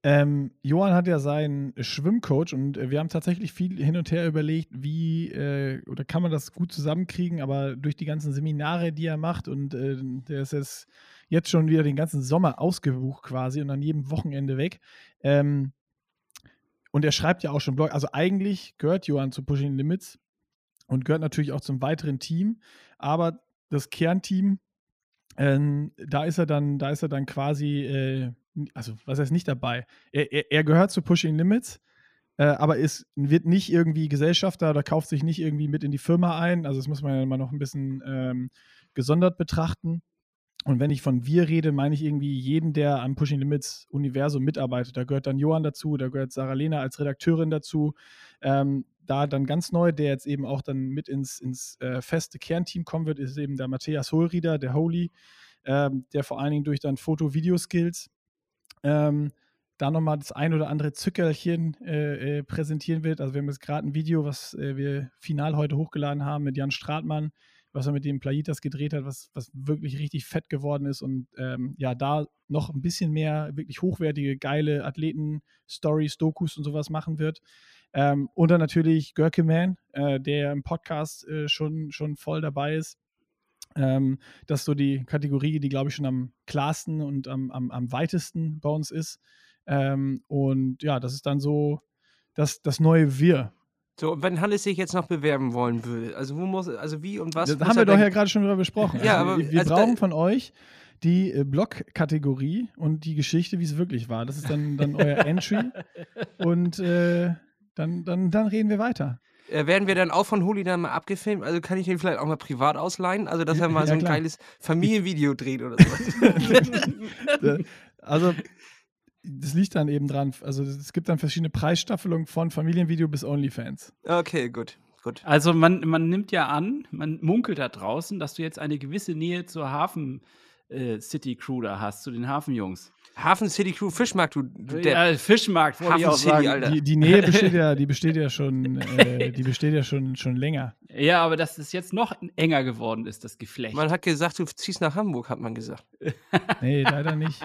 Ähm, Johann hat ja seinen Schwimmcoach und äh, wir haben tatsächlich viel hin und her überlegt, wie äh, oder kann man das gut zusammenkriegen, aber durch die ganzen Seminare, die er macht und äh, der ist jetzt, jetzt schon wieder den ganzen Sommer ausgebucht quasi und an jedem Wochenende weg. Ähm, und er schreibt ja auch schon Blog. Also eigentlich gehört Johann zu Pushing Limits und gehört natürlich auch zum weiteren Team, aber das Kernteam, ähm, da ist er dann, da ist er dann quasi äh, also was heißt nicht dabei? Er, er, er gehört zu Pushing Limits, äh, aber ist, wird nicht irgendwie Gesellschafter oder kauft sich nicht irgendwie mit in die Firma ein. Also das muss man ja immer noch ein bisschen ähm, gesondert betrachten. Und wenn ich von wir rede, meine ich irgendwie jeden, der am Pushing Limits Universum mitarbeitet. Da gehört dann Johann dazu, da gehört Sarah Lena als Redakteurin dazu. Ähm, da dann ganz neu, der jetzt eben auch dann mit ins, ins äh, feste Kernteam kommen wird, ist eben der Matthias Hohlrieder, der Holy, ähm, der vor allen Dingen durch dann Foto-Video-Skills ähm, da nochmal das ein oder andere Zückerchen äh, äh, präsentieren wird. Also wir haben jetzt gerade ein Video, was äh, wir final heute hochgeladen haben mit Jan Stratmann, was er mit dem Playitas gedreht hat, was, was wirklich richtig fett geworden ist und ähm, ja, da noch ein bisschen mehr wirklich hochwertige, geile Athleten-Stories, Dokus und sowas machen wird. Ähm, und dann natürlich Görke Man, äh, der im Podcast äh, schon, schon voll dabei ist. Ähm, das ist so die Kategorie, die, glaube ich, schon am klarsten und am, am, am weitesten bei uns ist. Ähm, und ja, das ist dann so das, das neue Wir. So, wenn Hannes sich jetzt noch bewerben wollen würde, also wo muss, also wie und was? Das haben wir doch ja gerade schon drüber besprochen. ja, also, aber wir also brauchen von euch die äh, Blog-Kategorie und die Geschichte, wie es wirklich war. Das ist dann, dann euer Entry. *laughs* und äh, dann, dann, dann reden wir weiter. Äh, werden wir dann auch von Holi dann mal abgefilmt? Also kann ich den vielleicht auch mal privat ausleihen? Also, dass er mal ja, so ein klar. geiles Familienvideo dreht oder *laughs* so. also, das liegt dann eben dran. Also, es gibt dann verschiedene Preisstaffelungen von Familienvideo bis OnlyFans. Okay, gut. Gut. Also man, man nimmt ja an, man munkelt da draußen, dass du jetzt eine gewisse Nähe zur Hafen äh, City Crew da hast, zu den Hafenjungs. Hafen City Crew Fischmarkt, du, du Ja, Fischmarkt, Hafen ich auch City, sagen. Alter. Die, die Nähe besteht ja, die besteht ja schon, äh, die besteht ja schon, schon länger. Ja, aber dass es jetzt noch enger geworden ist, das Geflecht. Man hat gesagt, du ziehst nach Hamburg, hat man gesagt. *laughs* nee, leider nicht.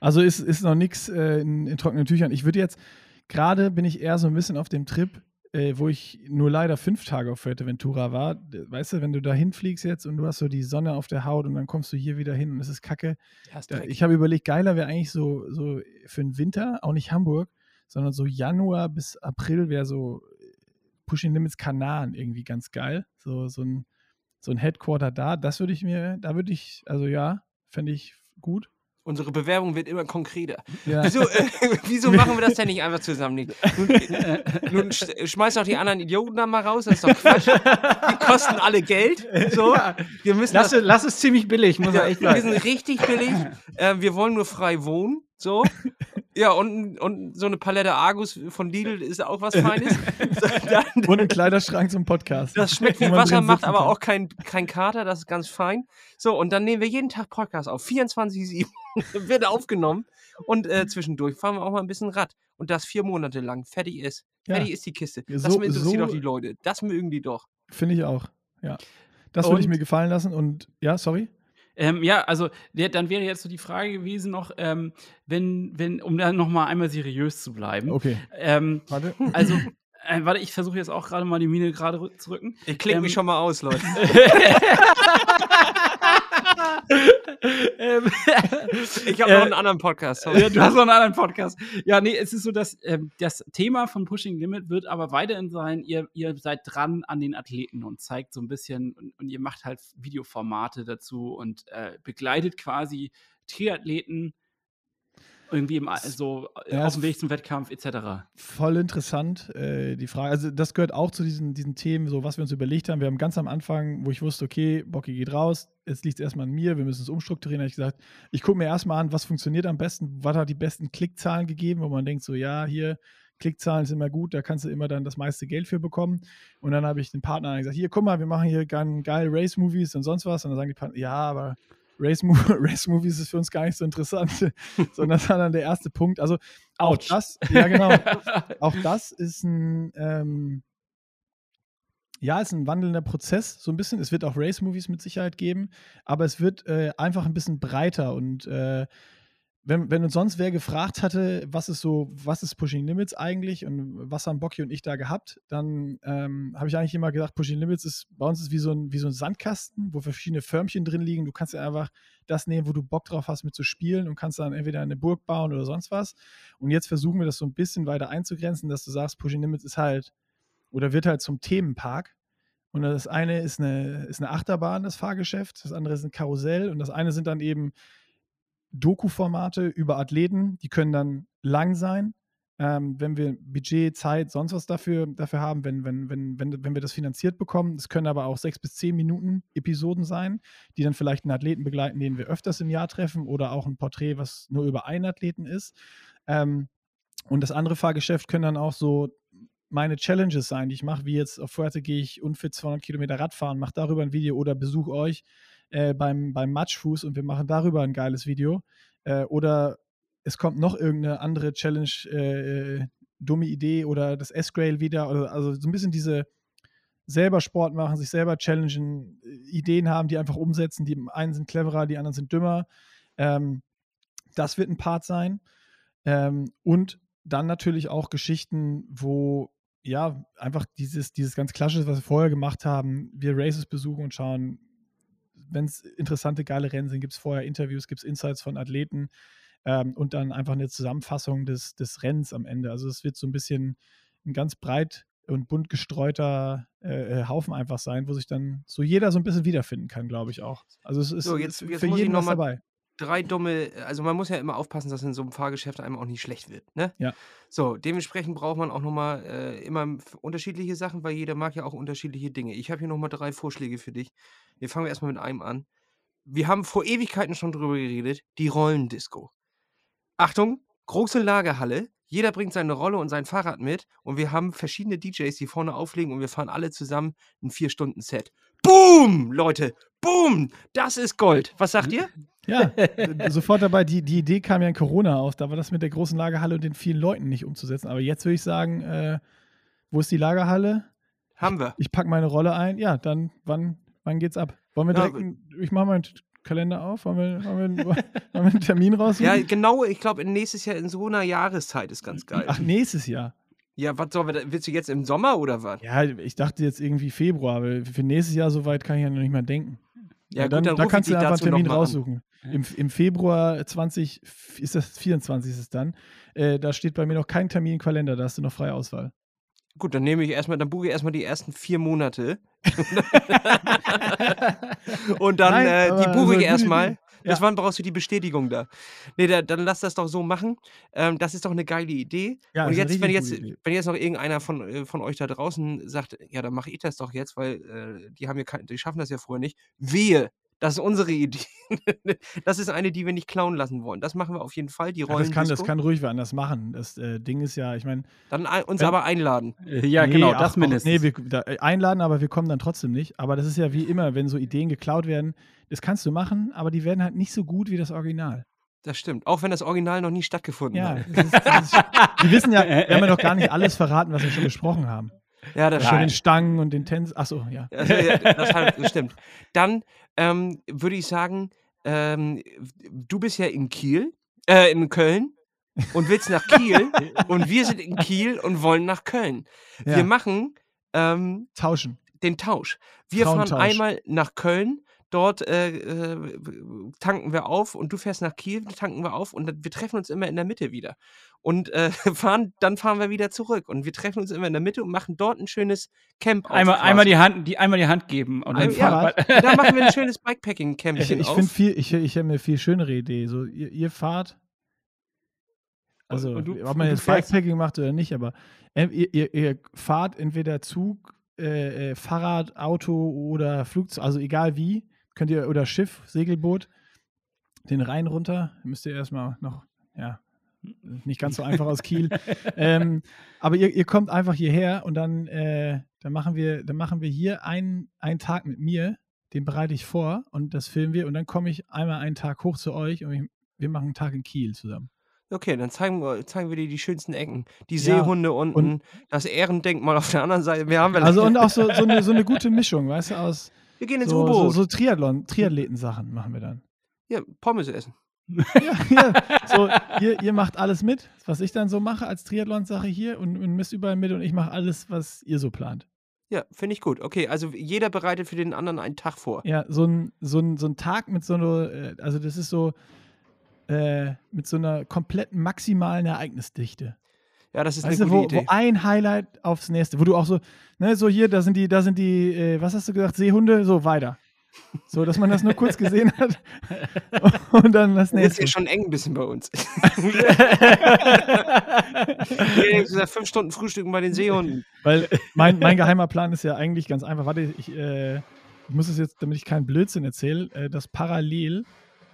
Also ist, ist noch nichts äh, in, in trockenen Tüchern. Ich würde jetzt, gerade bin ich eher so ein bisschen auf dem Trip, äh, wo ich nur leider fünf Tage auf Fuerteventura war, weißt du, wenn du da hinfliegst jetzt und du hast so die Sonne auf der Haut und dann kommst du hier wieder hin und es ist kacke. Da, ich habe überlegt, geiler wäre eigentlich so, so für den Winter, auch nicht Hamburg, sondern so Januar bis April wäre so Pushing Limits Kanaren irgendwie ganz geil. So, so ein, so ein Headquarter da, das würde ich mir, da würde ich, also ja, fände ich gut. Unsere Bewerbung wird immer konkreter. Ja. Wieso, äh, *laughs* wieso *laughs* machen wir das denn nicht einfach zusammen? Nun, nun schmeiß doch die anderen Idioten da mal raus, das ist doch Quatsch. Die kosten alle Geld. So. Wir müssen lass, das, lass es ziemlich billig, muss ja, echt sagen. Wir sind richtig billig. Äh, wir wollen nur frei wohnen. So. Ja, und, und so eine Palette Argus von Lidl ist auch was *laughs* Feines. Dann, *laughs* und ein Kleiderschrank zum Podcast. Das schmeckt wie Wasser, macht aber kann. auch kein, kein Kater, das ist ganz fein. So, und dann nehmen wir jeden Tag Podcast auf. 24-7 *laughs* wird aufgenommen. Und äh, zwischendurch fahren wir auch mal ein bisschen Rad. Und das vier Monate lang. Fertig ist. Fertig ja. ist die Kiste. Das so, interessiert so doch die Leute. Das mögen die doch. Finde ich auch. Ja. Das würde ich mir gefallen lassen. Und ja, sorry. Ähm, ja, also der, dann wäre jetzt so die Frage gewesen noch, ähm, wenn, wenn, um dann noch mal einmal seriös zu bleiben. Okay. Ähm, warte. Also, äh, warte, ich versuche jetzt auch gerade mal die Mine gerade zu rücken. Ich klinge mich ähm, schon mal aus, Leute. *laughs* ähm, ich habe noch äh, einen anderen Podcast. Ja, du hast noch einen anderen Podcast. Ja, nee, es ist so, dass ähm, das Thema von Pushing Limit wird aber weiterhin sein, ihr, ihr seid dran an den Athleten und zeigt so ein bisschen und, und ihr macht halt Videoformate dazu und äh, begleitet quasi Triathleten irgendwie im, so Ja, auf dem Weg zum Wettkampf etc. Voll interessant, äh, die Frage. Also, das gehört auch zu diesen, diesen Themen, so was wir uns überlegt haben. Wir haben ganz am Anfang, wo ich wusste, okay, Bocky geht raus, jetzt liegt es erstmal an mir, wir müssen es umstrukturieren, habe ich gesagt, ich gucke mir erstmal an, was funktioniert am besten, was hat die besten Klickzahlen gegeben, wo man denkt, so, ja, hier, Klickzahlen sind immer gut, da kannst du immer dann das meiste Geld für bekommen. Und dann habe ich den Partner gesagt, hier, guck mal, wir machen hier geil Race-Movies und sonst was. Und dann sagen die Partner, ja, aber Race-Mo- *laughs* Race-Movies ist für uns gar nicht so interessant. *laughs* Sondern das war dann der erste Punkt. Also auch Autsch. das, ja genau, *laughs* auch das ist ein, ähm, ja, ist ein wandelnder Prozess, so ein bisschen. Es wird auch Race-Movies mit Sicherheit geben, aber es wird äh, einfach ein bisschen breiter und äh, wenn, wenn uns sonst wer gefragt hatte, was ist so, was ist Pushing Limits eigentlich und was haben Bocky und ich da gehabt, dann ähm, habe ich eigentlich immer gedacht, Pushing Limits ist bei uns ist wie so, ein, wie so ein Sandkasten, wo verschiedene Förmchen drin liegen. Du kannst ja einfach das nehmen, wo du Bock drauf hast, mit zu spielen und kannst dann entweder eine Burg bauen oder sonst was. Und jetzt versuchen wir das so ein bisschen weiter einzugrenzen, dass du sagst, Pushing Limits ist halt oder wird halt zum Themenpark. Und das eine ist eine, ist eine Achterbahn, das Fahrgeschäft, das andere ist ein Karussell und das eine sind dann eben Doku-Formate über Athleten, die können dann lang sein, ähm, wenn wir Budget, Zeit, sonst was dafür, dafür haben, wenn, wenn, wenn, wenn, wenn wir das finanziert bekommen. Es können aber auch sechs bis zehn Minuten Episoden sein, die dann vielleicht einen Athleten begleiten, den wir öfters im Jahr treffen oder auch ein Porträt, was nur über einen Athleten ist. Ähm, und das andere Fahrgeschäft können dann auch so meine Challenges sein, die ich mache, wie jetzt auf Fuerte gehe ich unfit 200 Kilometer Radfahren, mache darüber ein Video oder besuche euch äh, beim, beim Matschfuß und wir machen darüber ein geiles Video. Äh, oder es kommt noch irgendeine andere Challenge, äh, dumme Idee oder das S-Grail wieder. Oder, also so ein bisschen diese selber Sport machen, sich selber challengen, äh, Ideen haben, die einfach umsetzen. Die einen sind cleverer, die anderen sind dümmer. Ähm, das wird ein Part sein. Ähm, und dann natürlich auch Geschichten, wo ja einfach dieses, dieses ganz klassische, was wir vorher gemacht haben, wir Races besuchen und schauen, wenn es interessante, geile Rennen sind, gibt es vorher Interviews, gibt es Insights von Athleten ähm, und dann einfach eine Zusammenfassung des, des Rennens am Ende. Also es wird so ein bisschen ein ganz breit und bunt gestreuter äh, Haufen einfach sein, wo sich dann so jeder so ein bisschen wiederfinden kann, glaube ich auch. Also es ist, So, jetzt- jetzt für jeden was dabei. drei dumme, also man muss ja immer aufpassen, dass in so einem Fahrgeschäft einem auch nicht schlecht wird, ne? Ja. So, dementsprechend braucht man auch nochmal äh, immer unterschiedliche Sachen, weil jeder mag ja auch unterschiedliche Dinge. Ich habe hier nochmal drei Vorschläge für dich. Wir fangen erstmal mit einem an. Wir haben vor Ewigkeiten schon drüber geredet, die Rollendisco. Achtung, große Lagerhalle. Jeder bringt seine Rolle und sein Fahrrad mit und wir haben verschiedene DJs, die vorne auflegen und wir fahren alle zusammen ein Vier-Stunden-Set. Boom, Leute, boom, das ist Gold. Was sagt ihr? Ja, sofort dabei. Die, die Idee kam ja in Corona auf. Da war das mit der großen Lagerhalle und den vielen Leuten nicht umzusetzen. Aber jetzt würde ich sagen, äh, wo ist die Lagerhalle? Haben wir. Ich packe meine Rolle ein. Ja, dann, wann, wann geht's ab? Wollen wir Ja, direkt, einen- ich mache meinen Kalender auf. Wollen wir, wollen wir, wollen wir einen *laughs* Termin raussuchen? Ja, genau, ich glaube, nächstes Jahr in so einer Jahreszeit ist ganz geil. Ach, nächstes Jahr. Ja, was sollen wir da, willst du jetzt im Sommer oder was? Ja, ich dachte jetzt irgendwie Februar, aber für nächstes Jahr soweit kann ich ja noch nicht mal denken. Ja, gut, dann, dann da kannst du einfach einen Termin mal raussuchen. Im, Im Februar 20, ist das 24 ist es dann. Äh, da steht bei mir noch kein Termin im Kalender, da hast du noch freie Auswahl. Gut, dann nehme ich erstmal, dann buche ich erstmal die ersten vier Monate. *laughs* Und dann, Nein, äh, die buche ich erstmal. Bis Ja. wann brauchst du die Bestätigung da? Nee, da, dann lass das doch so machen. Ähm, das ist doch eine geile Idee. Ja, Und jetzt, wenn jetzt, Idee. wenn jetzt noch irgendeiner von, äh, von euch da draußen sagt, ja, dann mache ich das doch jetzt, weil äh, die haben ja die schaffen das ja vorher nicht. Wehe, das ist unsere Idee. *laughs* das ist eine, die wir nicht klauen lassen wollen. Das machen wir auf jeden Fall. Die Ja, Rollen. das, kann, das kann ruhig wer anders machen. Das äh, Ding ist ja, ich meine. Dann ein, uns Wenn- aber einladen. Ja, genau, das mindestens. Nee, wir, da, äh, einladen, aber wir kommen dann trotzdem nicht. Aber das ist ja wie immer, wenn so Ideen geklaut werden, das kannst du machen, aber die werden halt nicht so gut wie das Original. Das stimmt. Auch wenn das Original noch nie stattgefunden Ja, hat. das ist, das ist, *laughs* wir wissen ja, wir haben ja noch gar nicht alles verraten, was wir schon besprochen haben. Ja, das den Stangen und den Tänzen. Achso, ja. Also, ja, das, *laughs* halt, das stimmt. Dann ähm, würde ich sagen, ähm, du bist ja in Kiel, äh, in Köln und willst nach Kiel *laughs* und wir sind in Kiel und wollen nach Köln. Ja. Wir machen ähm, Tauschen. den Tausch. Wir fahren einmal nach Köln, Dort äh, äh, tanken wir auf und du fährst nach Kiel, tanken wir auf und wir treffen uns immer in der Mitte wieder. Und äh, *laughs* fahren, dann fahren wir wieder zurück. Und wir treffen uns immer in der Mitte und machen dort ein schönes Camp. Einmal, einmal, die Hand, die, einmal die Hand geben. Und Ein- dann ja, fahren dann machen wir ein *laughs* schönes Ich, Bikepacking-Campchen ich auf. finde viel, ich, ich habe eine viel schönere Idee. So, ihr, ihr fahrt. Also, du- ob man jetzt Bikepacking macht oder nicht, aber äh, ihr, ihr, ihr fahrt entweder Zug, äh, äh, Fahrrad, Auto oder Flugzeug, also egal wie, könnt ihr, oder Schiff, Segelboot, den Rhein runter, müsst ihr erstmal noch, ja, nicht ganz so einfach aus Kiel. *laughs* ähm, aber ihr, ihr kommt einfach hierher und dann, äh, dann, machen, wir, dann machen wir hier einen, einen Tag mit mir, den bereite ich vor und das filmen wir und dann komme ich einmal einen Tag hoch zu euch und ich, wir machen einen Tag in Kiel zusammen. Okay, dann zeigen wir, zeigen wir dir die schönsten Ecken. Die Ja, Seehunde unten, das Ehrendenkmal auf der anderen Seite. Wir haben wir Also und auch so, so, eine, so eine gute Mischung, weißt du, aus wir gehen ins so, so, U-Boot. so Triathlon, Triathleten-Sachen machen wir dann. Ja, Pommes essen. *laughs* Ja, ja. So, ihr, ihr macht alles mit, was ich dann so mache als Triathlon-Sache hier und, und misst überall mit und ich mache alles, was ihr so plant. Ja, finde ich gut. Okay, also jeder bereitet für den anderen einen Tag vor. Ja, so ein, so ein, so ein Tag mit so einer, äh, also das ist so äh, mit so einer kompletten maximalen Ereignisdichte. Ja, das ist Weißt eine du, gute wo, Idee. wo ein Highlight aufs nächste, wo du auch so, ne, so hier, da sind die, da sind die, äh, was hast du gesagt, Seehunde, so weiter. So, dass man das nur kurz gesehen hat *laughs* und dann das Das ist nächste. ja schon eng ein bisschen bei uns. *laughs* Gesagt, fünf Stunden Frühstücken bei den Seehunden. Weil mein, mein geheimer Plan ist ja eigentlich ganz einfach. Warte, ich, äh, ich muss es jetzt, damit ich keinen Blödsinn erzähle, äh, das parallel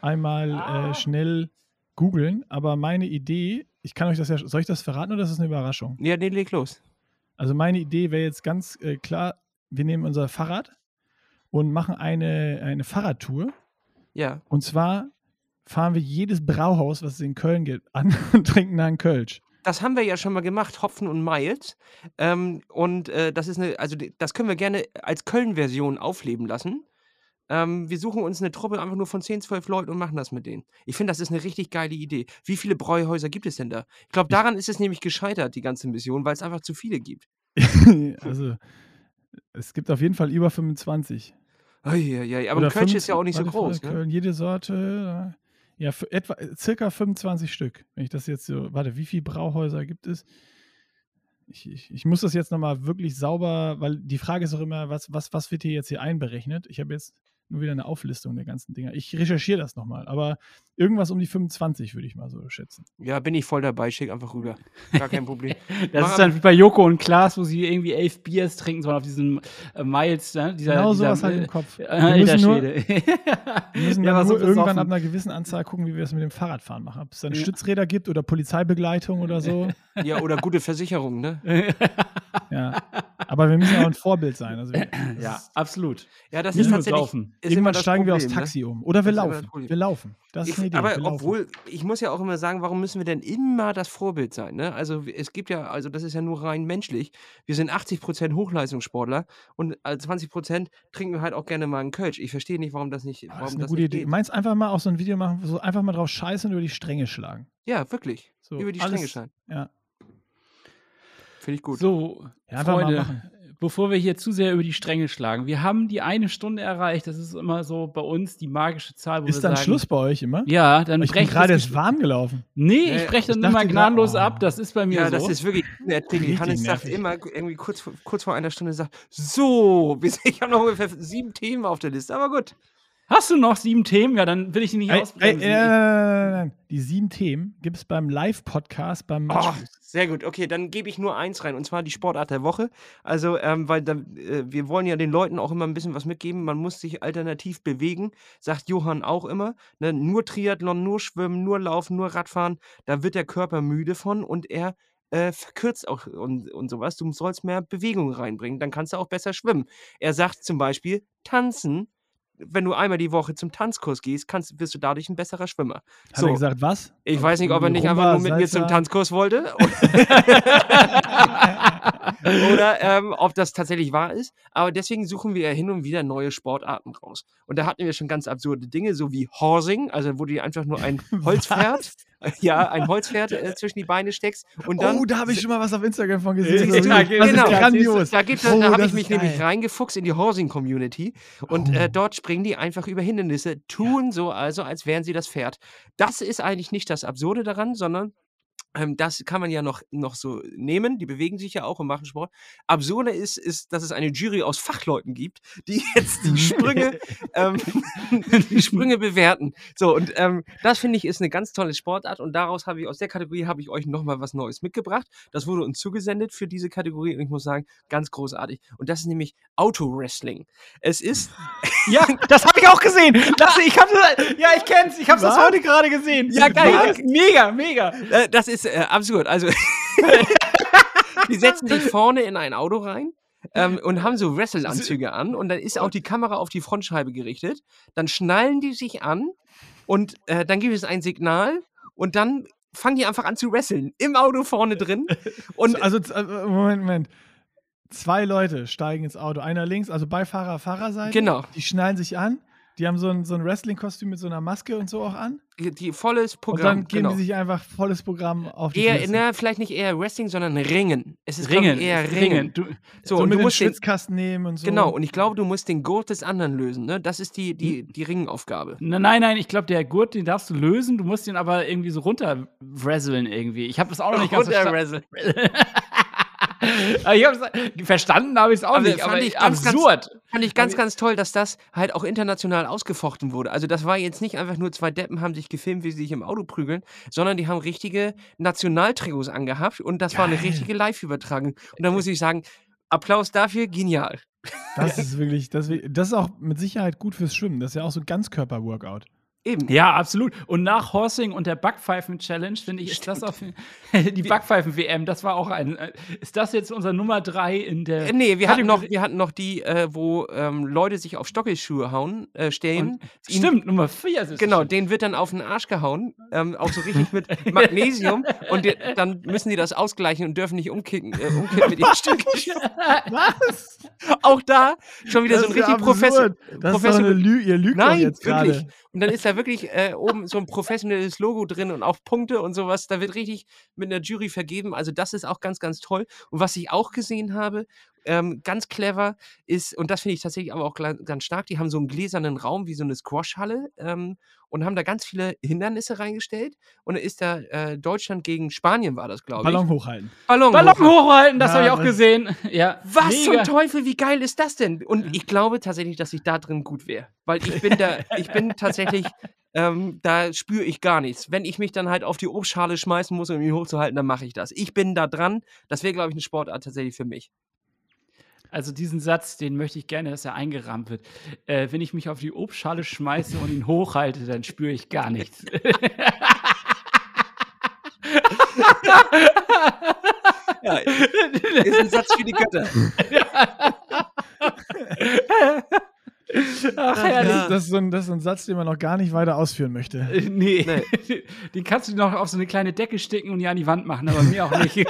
einmal äh, schnell googeln. Aber meine Idee, ich kann euch das ja, soll ich das verraten oder ist das eine Überraschung? Ja, nee, leg los. Also meine Idee wäre jetzt ganz äh, klar, wir nehmen unser Fahrrad und machen eine, eine Fahrradtour. Ja, Und zwar fahren wir jedes Brauhaus, was es in Köln gibt, *laughs* an und trinken da einen Kölsch. das haben wir ja schon mal gemacht, Hopfen und Miles. Ähm, und äh, das ist eine, also das können wir gerne als Köln-Version aufleben lassen. Ähm, wir suchen uns eine Truppe einfach nur von 10, 12 Leuten und machen das mit denen. Ich finde, das ist eine richtig geile Idee. Wie viele Bräuhäuser gibt es denn da? Ich glaube, daran ist es nämlich gescheitert, die ganze Mission, weil es einfach zu viele gibt. *laughs* also es gibt auf jeden Fall über 25. Uiuiui, aber Oder Kölsch ist 25 ja auch nicht so groß. Köln, Ne? Jede Sorte, äh, ja, etwa äh, circa 25 Stück. Wenn ich das jetzt so, warte, wie viele Brauhäuser gibt es? Ich, ich, ich muss das jetzt nochmal wirklich sauber, weil die Frage ist auch immer, was, was, was wird hier jetzt hier einberechnet? Ich habe jetzt nur wieder eine Auflistung der ganzen Dinger. Ich recherchiere das nochmal, aber irgendwas um die 25 würde ich mal so schätzen. Ja, bin ich voll dabei, schick einfach rüber. Gar kein Problem. *laughs* Das Mach ist dann wie bei Joko und Klaas, wo sie irgendwie elf Biers trinken sollen auf diesen äh, Miles. Ne? Dieser, Genau dieser, sowas halt äh, im Kopf. Wir Alter müssen nur. *laughs* Wir müssen Ja, nur irgendwann ab einer gewissen Anzahl gucken, wie wir es mit dem Fahrradfahren machen. Ob es dann Ja. Stützräder gibt oder Polizeibegleitung oder so. *laughs* Ja, oder gute Versicherung, ne? Ja. Aber wir müssen auch ein Vorbild sein. Also ja, absolut. Ja, das Nicht ist tatsächlich. Ist irgendwann steigen wir aufs Problem, ne? Taxi um. Oder wir Das laufen. Problem. Wir laufen. Das ist Ich, Idee. aber obwohl, ich muss ja auch immer sagen, warum müssen wir denn immer das Vorbild sein? Ne? Also es gibt ja, also das ist ja nur rein menschlich. Wir sind 80% Hochleistungssportler und als 20% trinken wir halt auch gerne mal einen Kölsch. Ich verstehe nicht, warum das nicht, Ah, warum das ist eine das gute nicht Idee. geht. Meinst einfach mal auch so ein Video machen, so einfach mal drauf scheißen und über die Stränge schlagen. Ja, wirklich. So, Über die alles- Stränge scheinen. Ja. Finde ich gut. So, Ja, einfach mal Freunde, machen. Bevor wir hier zu sehr über die Stränge schlagen, wir haben die eine Stunde erreicht. Das ist immer so bei uns die magische Zahl, wo Ist wir dann sagen, Schluss bei euch immer? Ja, dann ich bin breche gerade Ges- warm gelaufen. Nee, ich breche ich dann immer gnadenlos grad, oh. ab. Das ist bei mir Ja, so. das ist wirklich *laughs* unerträglich. Richtig Hannes sagt nervig. immer irgendwie kurz, vor- kurz vor einer Stunde sagt, so, *laughs* ich habe noch ungefähr sieben Themen auf der Liste, aber gut. Hast du noch sieben Themen? Ja, dann will ich die nicht Ey, ey, ausbremsen. äh, nein, nein, nein, nein. Die sieben Themen gibt es beim Live-Podcast beim Oh, Matschfuß. sehr gut. Okay, dann gebe ich nur eins rein und zwar die Sportart der Woche. Also, ähm, weil da, äh, wir wollen ja den Leuten auch immer ein bisschen was mitgeben. Man muss sich alternativ bewegen, sagt Johann auch immer. Ne? Nur Triathlon, nur Schwimmen, nur Laufen, nur Radfahren. Da wird der Körper müde von und er äh, verkürzt auch und, und sowas. Du sollst mehr Bewegung reinbringen, dann kannst du auch besser schwimmen. Er sagt zum Beispiel, tanzen. Wenn du einmal die Woche zum Tanzkurs gehst, kannst, wirst du dadurch ein besserer Schwimmer. Hat er gesagt, was? Ich weiß nicht, ob er nicht einfach nur mit mir zum Salsa? Tanzkurs wollte. *laughs* *laughs* oder ähm, ob das tatsächlich wahr ist. Aber deswegen suchen wir ja hin und wieder neue Sportarten raus. Und da hatten wir schon ganz absurde Dinge, so wie Horsing, also wo du dir einfach nur ein *laughs* Holzpferd, ja, ein Holzpferd äh, zwischen die Beine steckst und dann oh, da habe ich schon mal was auf Instagram von gesehen. Siehst du, da- das genau. ist grandios. Da, gibt es- Oh, da habe ich mich ist nämlich geil. reingefuchst in die Horsing-Community und äh, Oh. dort springen die einfach über Hindernisse, tun so also, als wären sie das Pferd. Das ist eigentlich nicht das Absurde daran, sondern ähm, das kann man ja noch, noch so nehmen. Die bewegen sich ja auch und machen Sport. Absurde ist, ist, dass es eine Jury aus Fachleuten gibt, die *laughs* jetzt die Sprünge, ähm, *laughs* die Sprünge bewerten. So, und ähm, das finde ich ist eine ganz tolle Sportart und daraus habe ich, aus der Kategorie habe ich euch nochmal was Neues mitgebracht. Das wurde uns zugesendet für diese Kategorie und ich muss sagen, ganz großartig. Und das ist nämlich Auto-Wrestling. Es ist, *laughs* Ja, das habe ich auch gesehen. Das, ich hab, ja, ich kenn's. Ich habe das Was? heute gerade gesehen. Ja, geil. Mega, mega. äh, das ist äh, absurd. Also, *laughs* die *laughs* setzen sich vorne in ein Auto rein. Ähm, und haben so Wrestle-Anzüge an und dann ist auch die Kamera auf die Frontscheibe gerichtet. Dann schnallen die sich an und äh, dann gibt es ein Signal und dann fangen die einfach an zu wresteln. Im Auto vorne drin. *laughs* Und also, äh, Moment, Moment. Zwei Leute steigen ins Auto. Einer links, also Beifahrer, Fahrerseite. genau, Die schnallen sich an. Die haben so ein, so ein Wrestling-Kostüm mit so einer Maske und so auch an. die, volles Und Programm. dann geben genau. die sich einfach volles Programm auf die Eher, na, vielleicht nicht eher Wrestling, sondern Ringen. Es ist Ringen, eher Ringen. Du, So, so und mit du musst den, Schwitzkasten nehmen und so. Genau, und ich glaube, du musst den Gurt des anderen lösen. Ne? Das ist die, die, die Ringaufgabe. Na, nein, nein, ich glaube, der Gurt, den darfst du lösen. Du musst ihn aber irgendwie so runter irgendwie. Ich habe das auch noch nicht ganz *laughs* verstanden. *laughs* Ich hab's, verstanden habe ich es auch Aber nicht. fand Aber ich ganz, ganz- absurd. Fand ich ganz, ganz toll, dass das halt auch international ausgefochten wurde. Also das war jetzt nicht einfach nur zwei Deppen haben sich gefilmt, wie sie sich im Auto prügeln, sondern die haben richtige Nationaltrikots angehabt und das war eine Geil. richtige Live-Übertragung. Und da muss ich sagen, Applaus dafür, genial. Das *laughs* ist wirklich, das, das ist auch mit Sicherheit gut fürs Schwimmen. Das ist ja auch so ein Ganzkörper-Workout. Eben. Ja, absolut. Und nach Horsing und der Backpfeifen-Challenge, finde ich, ist das auf *laughs* die Backpfeifen-WM, das war auch ein. äh, Ist das jetzt unser Nummer drei in der. Äh, Nee, wir hatten, noch, wir hatten noch die, äh, wo ähm, Leute sich auf Stockelschuhe hauen, äh, stehen. Und, ihn- stimmt, Nummer vier ist es Genau, schon. den wird dann auf den Arsch gehauen, ähm, auch so richtig mit Magnesium und die, dann müssen die das ausgleichen und dürfen nicht umkicken, äh, umkippen mit ihren Stücken. Was? Auch da schon wieder so ein ist richtig Professor. Das ist doch Professor- eine Lü ihr lügt Nein, jetzt wirklich. Und dann ist da wirklich äh, oben so ein professionelles Logo drin und auch Punkte und sowas. Da wird richtig mit einer Jury vergeben. Also das ist auch ganz, ganz toll. Und was ich auch gesehen habe, ähm, ganz clever ist, und das finde ich tatsächlich aber auch ganz stark, die haben so einen gläsernen Raum wie so eine Squashhalle ähm, und haben da ganz viele Hindernisse reingestellt. Und dann ist da äh, Deutschland gegen Spanien war das, glaube ich. Ballon hochhalten. Ballon, Ballon hochhalten. hochhalten, das Ja, habe ich auch gesehen. *laughs* Ja, Was mega. zum Teufel, wie geil ist das denn? Und ich glaube tatsächlich, dass ich da drin gut wäre. Weil ich bin da, ich bin tatsächlich, ähm, da spüre ich gar nichts. Wenn ich mich dann halt auf die Obstschale schmeißen muss, um ihn hochzuhalten, dann mache ich das. Ich bin da dran. Das wäre, glaube ich, eine Sportart tatsächlich für mich. Also diesen Satz, den möchte ich gerne, dass er eingerahmt wird. Äh, wenn ich mich auf die Obstschale schmeiße und ihn hochhalte, dann spüre ich gar nichts. Ja, ist ein Satz für die Götter. *laughs* Ach, herrlich. Das, das, ist so ein, das ist ein Satz, den man noch gar nicht weiter ausführen möchte. Äh, Nee. *laughs* Den kannst du noch auf so eine kleine Decke sticken und die an die Wand machen, aber mir auch nicht. *laughs*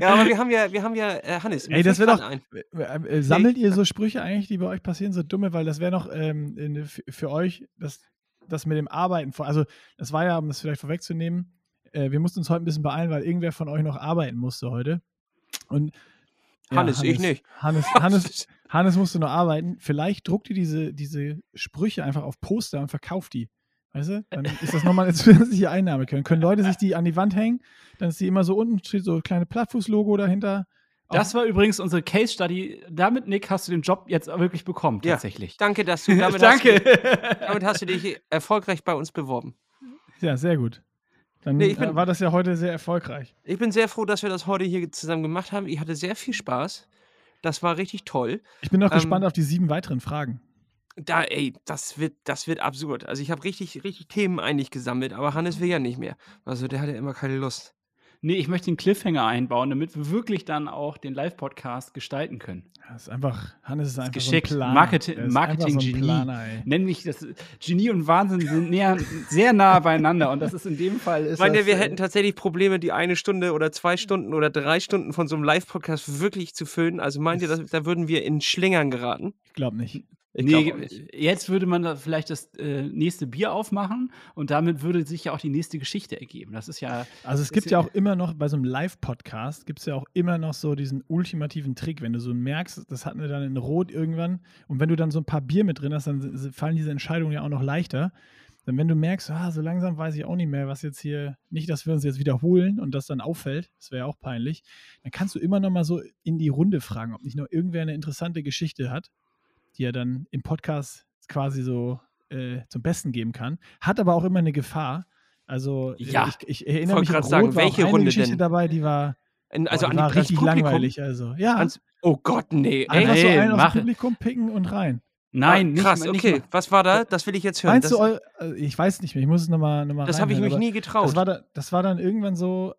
Ja, aber wir haben ja, wir haben ja, äh, Hannes, Ey, das fällt wär grad doch- ein. Äh, Sammelt ihr so Sprüche eigentlich, die bei euch passieren, so dumme? Weil das wäre noch ähm, in, für euch das, das mit dem Arbeiten. vor- Also, das war ja, um das vielleicht vorwegzunehmen, äh, wir mussten uns heute ein bisschen beeilen, weil irgendwer von euch noch arbeiten musste heute. Und Hannes, ich nicht. Hannes, *laughs* Hannes, Hannes musste noch arbeiten. Vielleicht druckt ihr diese, diese Sprüche einfach auf Poster und verkauft die. Weißt du? Dann ist das nochmal eine zusätzliche Einnahme. Können, können Leute sich die an die Wand hängen, dann ist die immer so unten, steht so ein kleines Plattfuß-Logo dahinter. Das war übrigens unsere Case Study. Damit, Nick, hast du den Job jetzt wirklich bekommen, Ja. tatsächlich. Danke, dass du damit, Danke. *laughs* Hast, du- damit hast du dich erfolgreich bei uns beworben. Ja, sehr gut. Dann Nee, ich äh, bin- war das ja heute sehr erfolgreich. Ich bin sehr froh, dass wir das heute hier zusammen gemacht haben. Ich hatte sehr viel Spaß. Das war richtig toll. Ich bin noch Ähm, gespannt auf die sieben weiteren Fragen. Da, ey, das wird, das wird absurd. Also ich habe richtig, richtig Themen eigentlich gesammelt, aber Hannes will ja nicht mehr. Also der hat ja immer keine Lust. Nee, ich möchte den Cliffhanger einbauen, damit wir wirklich dann auch den Live-Podcast gestalten können. Das ist einfach, Hannes ist einfach Geschickt. so ein Planer. Marketing- Marketing-Genie. So ein Planer, ey. Nenn mich das Genie und Wahnsinn sind näher, sehr nah beieinander und das ist in dem Fall ist Ich meine, das, wir äh, hätten tatsächlich Probleme, die eine Stunde oder zwei Stunden oder drei Stunden von so einem Live-Podcast wirklich zu füllen. Also meint ihr, dass, da würden wir in Schlingern geraten? Ich glaube nicht. Ich nee, nicht. jetzt würde man da vielleicht das äh, nächste Bier aufmachen und damit würde sich ja auch die nächste Geschichte ergeben. Das ist ja Also es gibt ja- ja auch immer noch, bei so einem Live-Podcast gibt es ja auch immer noch so diesen ultimativen Trick, wenn du so merkst, das hatten wir dann in Rot irgendwann und wenn du dann so ein paar Bier mit drin hast, dann fallen diese Entscheidungen ja auch noch leichter. Denn wenn du merkst, ah, so langsam weiß ich auch nicht mehr, was jetzt hier, nicht, dass wir uns jetzt wiederholen und das dann auffällt, das wäre ja auch peinlich, dann kannst du immer noch mal so in die Runde fragen, ob nicht noch irgendwer eine interessante Geschichte hat, die er dann im Podcast quasi so äh, zum Besten geben kann. Hat aber auch immer eine Gefahr. Also äh, Ja. ich, ich erinnere Wollte mich an sagen, Rot war auch welche eine Runde Geschichte denn? dabei, die war, In- Also boah, an die die war richtig Publikum? langweilig. Also ja, Ans oh Gott, nee. einfach Echt? so Ey, einen aus mach- dem Publikum picken und rein. nein, Ah, krass, nicht, nicht okay. mal- Was war da? Das will ich jetzt hören. Meinst das du, äh, ich weiß nicht mehr, ich muss es nochmal noch mal das habe ich mich nie getraut. Das war, da, das war dann irgendwann so,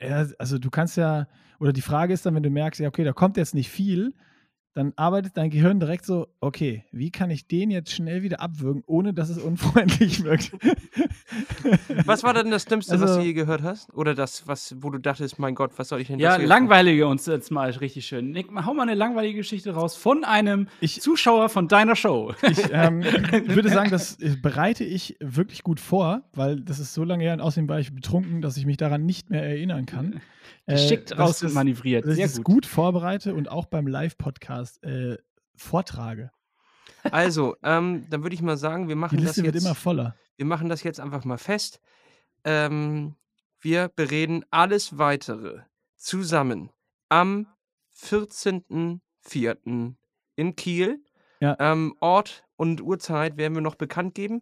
ja, also du kannst ja, oder die Frage ist dann, wenn du merkst, ja, okay, da kommt jetzt nicht viel, dann arbeitet dein Gehirn direkt so, okay, wie kann ich den jetzt schnell wieder abwürgen, ohne dass es unfreundlich wirkt? *laughs* was war denn das Dümmste, was Also- du je gehört hast? Oder das, was, wo du dachtest, mein Gott, was soll ich denn Ja, jetzt langweilige uns jetzt mal richtig schön. Nick, hau mal eine langweilige Geschichte raus von einem Ich- Zuschauer von deiner Show. Ich ähm, *laughs* würde sagen, das äh, bereite ich wirklich gut vor, weil das ist so lange her und außerdem war ich betrunken, dass ich mich daran nicht mehr erinnern kann. Äh, Geschickt dass ich das- rausmanövriert. dass ich Sehr das gut. gut vorbereite und auch beim Live-Podcast äh, vortrage. Also, ähm, dann würde ich mal sagen, wir Die machen das Liste wird jetzt. immer voller. wir machen das jetzt einfach mal fest. Ähm, wir bereden alles weitere zusammen am 14.04. in Kiel. Ja. Ähm, Ort und Uhrzeit werden wir noch bekannt geben.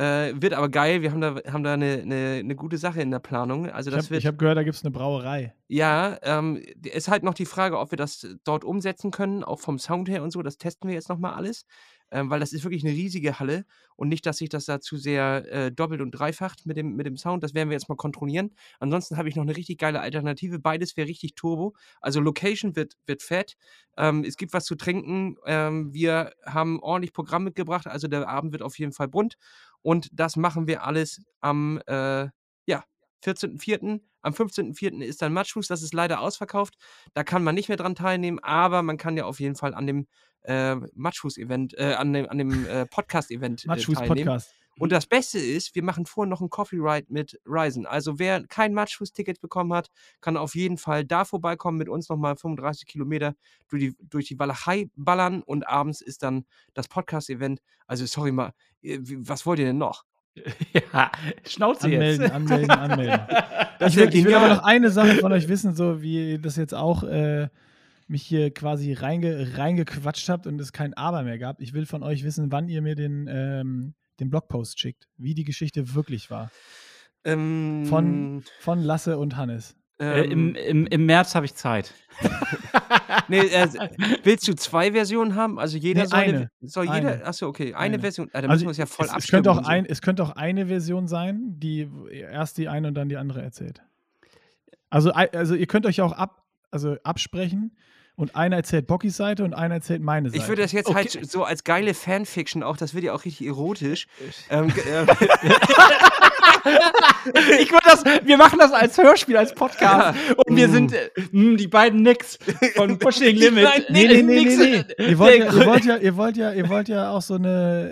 Äh, wird aber geil. Wir haben da, haben da eine, eine, eine gute Sache in der Planung. Also Ich das habe wird. hab gehört, da gibt es eine Brauerei. Ja, ähm, ist halt noch die Frage, ob wir das dort umsetzen können, auch vom Sound her und so. Das testen wir jetzt nochmal alles, ähm, weil das ist wirklich eine riesige Halle und nicht, dass sich das da zu sehr äh, doppelt und dreifacht mit dem, mit dem Sound. Das werden wir jetzt mal kontrollieren. Ansonsten habe ich noch eine richtig geile Alternative. Beides wäre richtig turbo. Also Location wird, wird fett. Ähm, es gibt was zu trinken. Ähm, wir haben ordentlich Programm mitgebracht. Also der Abend wird auf jeden Fall bunt. Und das machen wir alles am, äh, ja, 14.04. Am 15.04. ist dann Matschfuß, das ist leider ausverkauft. Da kann man nicht mehr dran teilnehmen, aber man kann ja auf jeden Fall an dem äh, Matschfuß-Event, äh, an dem, an dem äh, Podcast-Event äh, Matschfuß teilnehmen. Podcast. Und das Beste ist, wir machen vorher noch ein Coffee Ride mit Ryzen. Also wer kein Matschfuß-Ticket bekommen hat, kann auf jeden Fall da vorbeikommen, mit uns nochmal 35 Kilometer durch die, durch die Walachei ballern und abends ist dann das Podcast-Event. Also sorry mal, äh, was wollt ihr denn noch? *laughs* ja, Schnauze Anmelden, jetzt. anmelden, anmelden. *laughs* Das ich will, ich will aber noch eine Sache von euch wissen, so wie ihr das jetzt auch äh, mich hier quasi reinge, reingequatscht habt und es kein Aber mehr gab. Ich will von euch wissen, wann ihr mir den, ähm, den Blogpost schickt, wie die Geschichte wirklich war. Ähm, Von, von Lasse und Hannes. Äh, ähm, im, im, Im März habe ich Zeit. *laughs* Nee, äh, willst du zwei Versionen haben? Also jeder Nee, soll eine. Soll jeder? Eine. Achso, okay. Eine, Eine. Version. Ah, da Also müssen wir uns ja voll es, es, abstimmen. könnte auch so. ein, es könnte auch eine Version sein, die erst die eine und dann die andere erzählt. Also, also ihr könnt euch auch ab, also absprechen und einer erzählt Bockys Seite und einer erzählt meine Seite. Ich würde das jetzt Okay. halt so als geile Fanfiction auch, das wird ja auch richtig erotisch. Ähm, ge- äh, *laughs* Ich würde das, wir machen das als Hörspiel, als Podcast. Und wir sind äh, mh, die beiden Nicks von *laughs* Pushing Limit. Nein, Nee, nee, nee, nee, nee. Ihr wollt, ja, ihr, wollt ja, ihr, wollt ja, ihr wollt ja auch so eine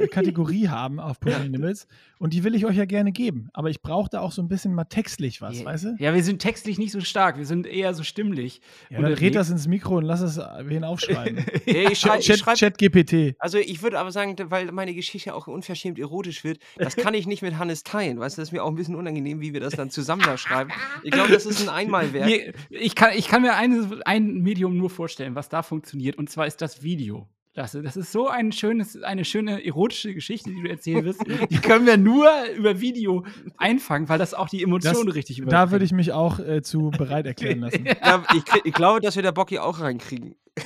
äh, äh, Kategorie haben auf Pushing Limits und die will ich euch ja gerne geben. Aber ich brauche da auch so ein bisschen mal textlich was, Ja, weißt du? Ja, wir sind textlich nicht so stark, wir sind eher so stimmlich. Ja, dann red das ins Mikro und lass es wen aufschreiben. *laughs* nee, ich schrei, ich Chat, schreib, Chat GPT. also ich würde aber sagen, weil meine Geschichte auch unverschämt erotisch wird, das kann ich nicht mit Hannes teilen. Weißt du, das ist mir auch ein bisschen unangenehm, wie wir das dann zusammen da schreiben. Ich glaube, das ist ein Einmalwerk. Ich, kann, ich kann mir eine, ein Medium nur vorstellen, was da funktioniert, und zwar ist das Video. Lasse, das ist so ein schönes, eine schöne erotische Geschichte, die du erzählen wirst. *laughs* Die können wir nur über Video einfangen, weil das auch die Emotionen richtig überträgt. Da würde ich mich auch äh, zu bereit erklären *laughs* lassen. Ja, ich, ich glaube, dass wir der Bocky auch reinkriegen. *laughs*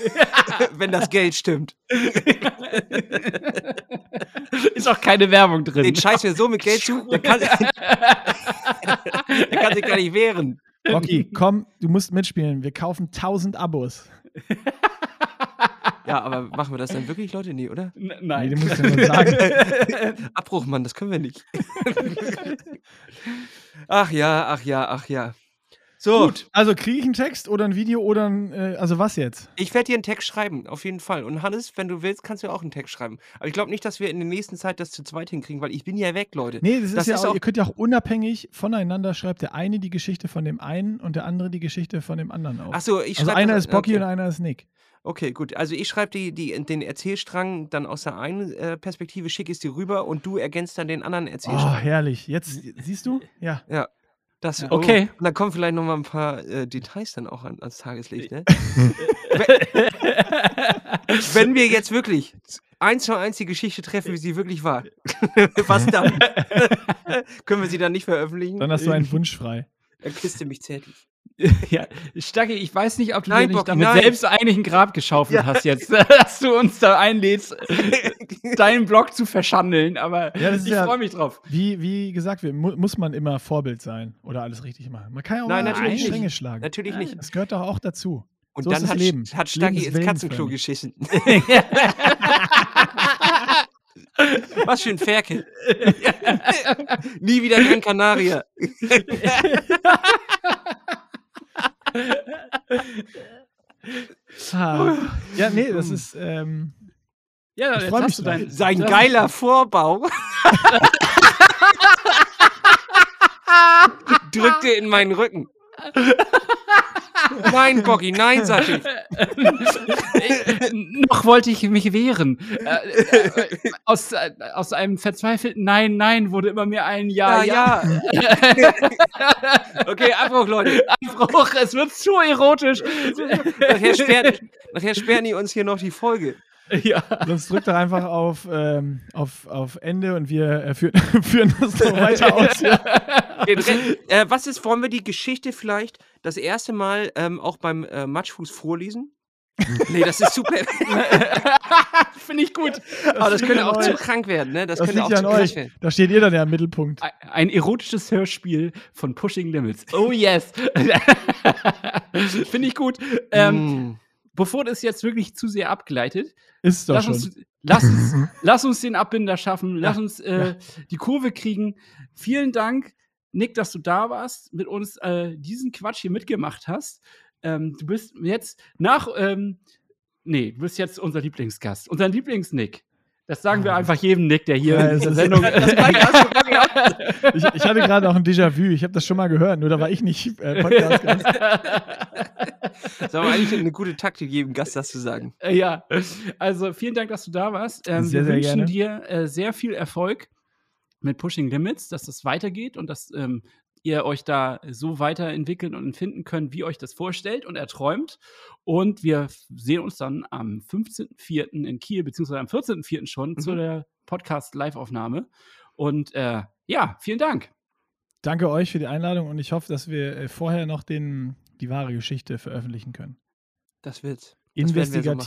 Wenn das Geld stimmt. ist auch keine Werbung drin. Den scheiß mir so mit Geld zu. Der kann, Er kann sich gar nicht wehren. Rocky, komm, du musst mitspielen. Wir kaufen 1000 Abos. Ja, aber machen wir das dann wirklich, Leute? Nee, oder? N Nee, nein. du musst ja nur sagen. *laughs* Abbruch, Mann, das können wir nicht. *laughs* ach ja, ach ja, ach ja. So, Gut, also kriege ich einen Text oder ein Video oder ein, äh, also was jetzt? ich werde dir einen Text schreiben, auf jeden Fall. Und Hannes, wenn du willst, kannst du auch einen Text schreiben. Aber ich glaube nicht, dass wir in der nächsten Zeit das zu zweit hinkriegen, weil ich bin ja weg, Leute. Nee, das ist Das ja ist auch, auch- ihr könnt ja auch unabhängig voneinander schreibt der eine die Geschichte von dem einen und der andere die Geschichte von dem anderen auf. Ach so, ich also schreib einer ist Bocky okay. und einer ist Nick. Okay, gut. Also ich schreibe die, die, den Erzählstrang dann aus der einen äh, Perspektive, schicke es dir rüber und du ergänzt dann den anderen Oh, Erzählstrang. herrlich. Jetzt siehst du? Ja. Ja. Das, Ja. Okay. Oh, und dann kommen vielleicht noch mal ein paar äh, Details dann auch an, ans Tageslicht, ne? *laughs* Wenn wir jetzt wirklich eins zu eins die Geschichte treffen, wie sie wirklich war, *laughs* was dann? *laughs* Können wir sie dann nicht veröffentlichen? Dann hast du einen Wunsch frei. Er küsste mich zärtlich. *laughs* ja, Stacki, ich weiß nicht, ob du Nein, dir nicht damit nein. selbst eigentlich ein Grab geschaufelt Ja. hast jetzt, *laughs* dass du uns da einlädst, *laughs* deinen Blog zu verschandeln, aber Ja, ich ja- freue mich drauf. Wie, wie gesagt, muss man immer Vorbild sein oder alles richtig machen. Man kann ja auch Nein, mal natürlich nicht. Stränge schlagen. Natürlich nicht. Das gehört doch auch dazu. Und So ist dann das hat, Leben. hat ist ins Katzenklo geschissen. Was für ein Ferkel. Nie wieder Gran Canaria. Ah. *laughs* Ja, nee, das ist. Ähm, Ja, Ich jetzt mich hast du drauf. dein, Sein das- geiler *laughs* Vorbau *laughs* drückte in meinen Rücken. Nein, Bocky, nein, sag ich. Äh, *laughs* noch wollte ich mich wehren. Äh, äh, aus, äh, aus einem verzweifelten Nein, Nein wurde immer mehr ein Ja, Ja, Ja. ja. *laughs* Okay, Abbruch, Leute. Abbruch, es wird zu erotisch. Nachher sperren, nachher sperren die uns hier noch die Folge. *laughs* ja. sonst drückt doch einfach auf, ähm, auf, auf Ende und wir äh, führen, *laughs* führen das noch weiter aus. Ja. *laughs* Äh, was ist, wollen wir die Geschichte vielleicht das erste Mal ähm, auch beim äh, Matschfuß vorlesen? nee, das ist super. Finde ich gut. Aber das könnte auch zu euch. krank werden, ne? Das, Das könnte auch ja zu euch. werden. Da steht ihr dann ja im Mittelpunkt. Ein- Ein erotisches Hörspiel von Pushing Limits. Oh yes. Finde ich gut. Ähm, Mm. Bevor das jetzt wirklich zu sehr abgleitet, Ist doch lass schon. uns, lass, uns, *laughs* lass uns den Abbinder schaffen, lass Ja, uns äh, die Kurve kriegen. Vielen Dank, Nick, dass du da warst, mit uns äh, diesen Quatsch hier mitgemacht hast. Ähm, du bist jetzt nach, ähm, nee, du bist jetzt unser Lieblingsgast, unser Lieblings-Nick. Das sagen wir Ah. einfach jedem Nick, der hier Ja, in es dieser ist- Sendung. *laughs* *laughs* Ich, ich hatte gerade auch ein Déjà-vu. Ich habe das schon mal gehört, nur da war ich nicht äh, *laughs* Podcast-Gast. Das ist aber eigentlich eine gute Taktik, jedem Gast das zu sagen. Äh, Ja, also vielen Dank, dass du da warst. Ähm, Sehr, wir sehr wünschen gerne. dir äh, sehr viel Erfolg mit Pushing Limits, dass das weitergeht und dass ähm, ihr euch da so weiterentwickeln und finden könnt, wie euch das vorstellt und erträumt. Und wir sehen uns dann am 15.04. in Kiel, beziehungsweise am 14.04. schon Mhm. zu der Podcast-Live-Aufnahme. Und äh, ja, vielen Dank. Danke euch für die Einladung und ich hoffe, dass wir äh, vorher noch den, die wahre Geschichte veröffentlichen können. Das wird's. Das werden wir so machen.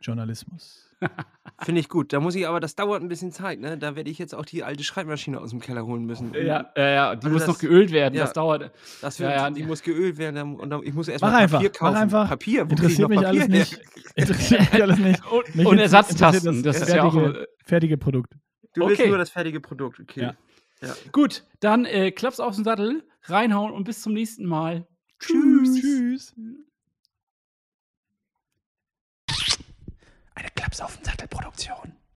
Plattfuß-Journalismus. *laughs* Finde ich gut. Da muss ich aber, das dauert ein bisschen Zeit, ne? Da werde ich jetzt auch die alte Schreibmaschine aus dem Keller holen müssen. Ja, ja, ja, die Also muss das- noch geölt werden. ja. Das dauert. Das wird, Ja, ja, die muss geölt werden und dann, ich muss Mach erstmal einfach, Papier mach kaufen. einfach. Papier, wo krieg ich Interessiert mich Papier alles her? nicht. Interessiert mich alles nicht. *laughs* Und, Mich und Ersatztasten. interessiert Das, ist ja auch. fertige, fertige Produkt. Du willst Okay. nur das fertige Produkt, okay. Ja. Ja. Gut, dann äh, klapp's auf den Sattel, reinhauen und bis zum nächsten Mal. Tschüss. Tschüss. Klaps auf den Sattel Produktion.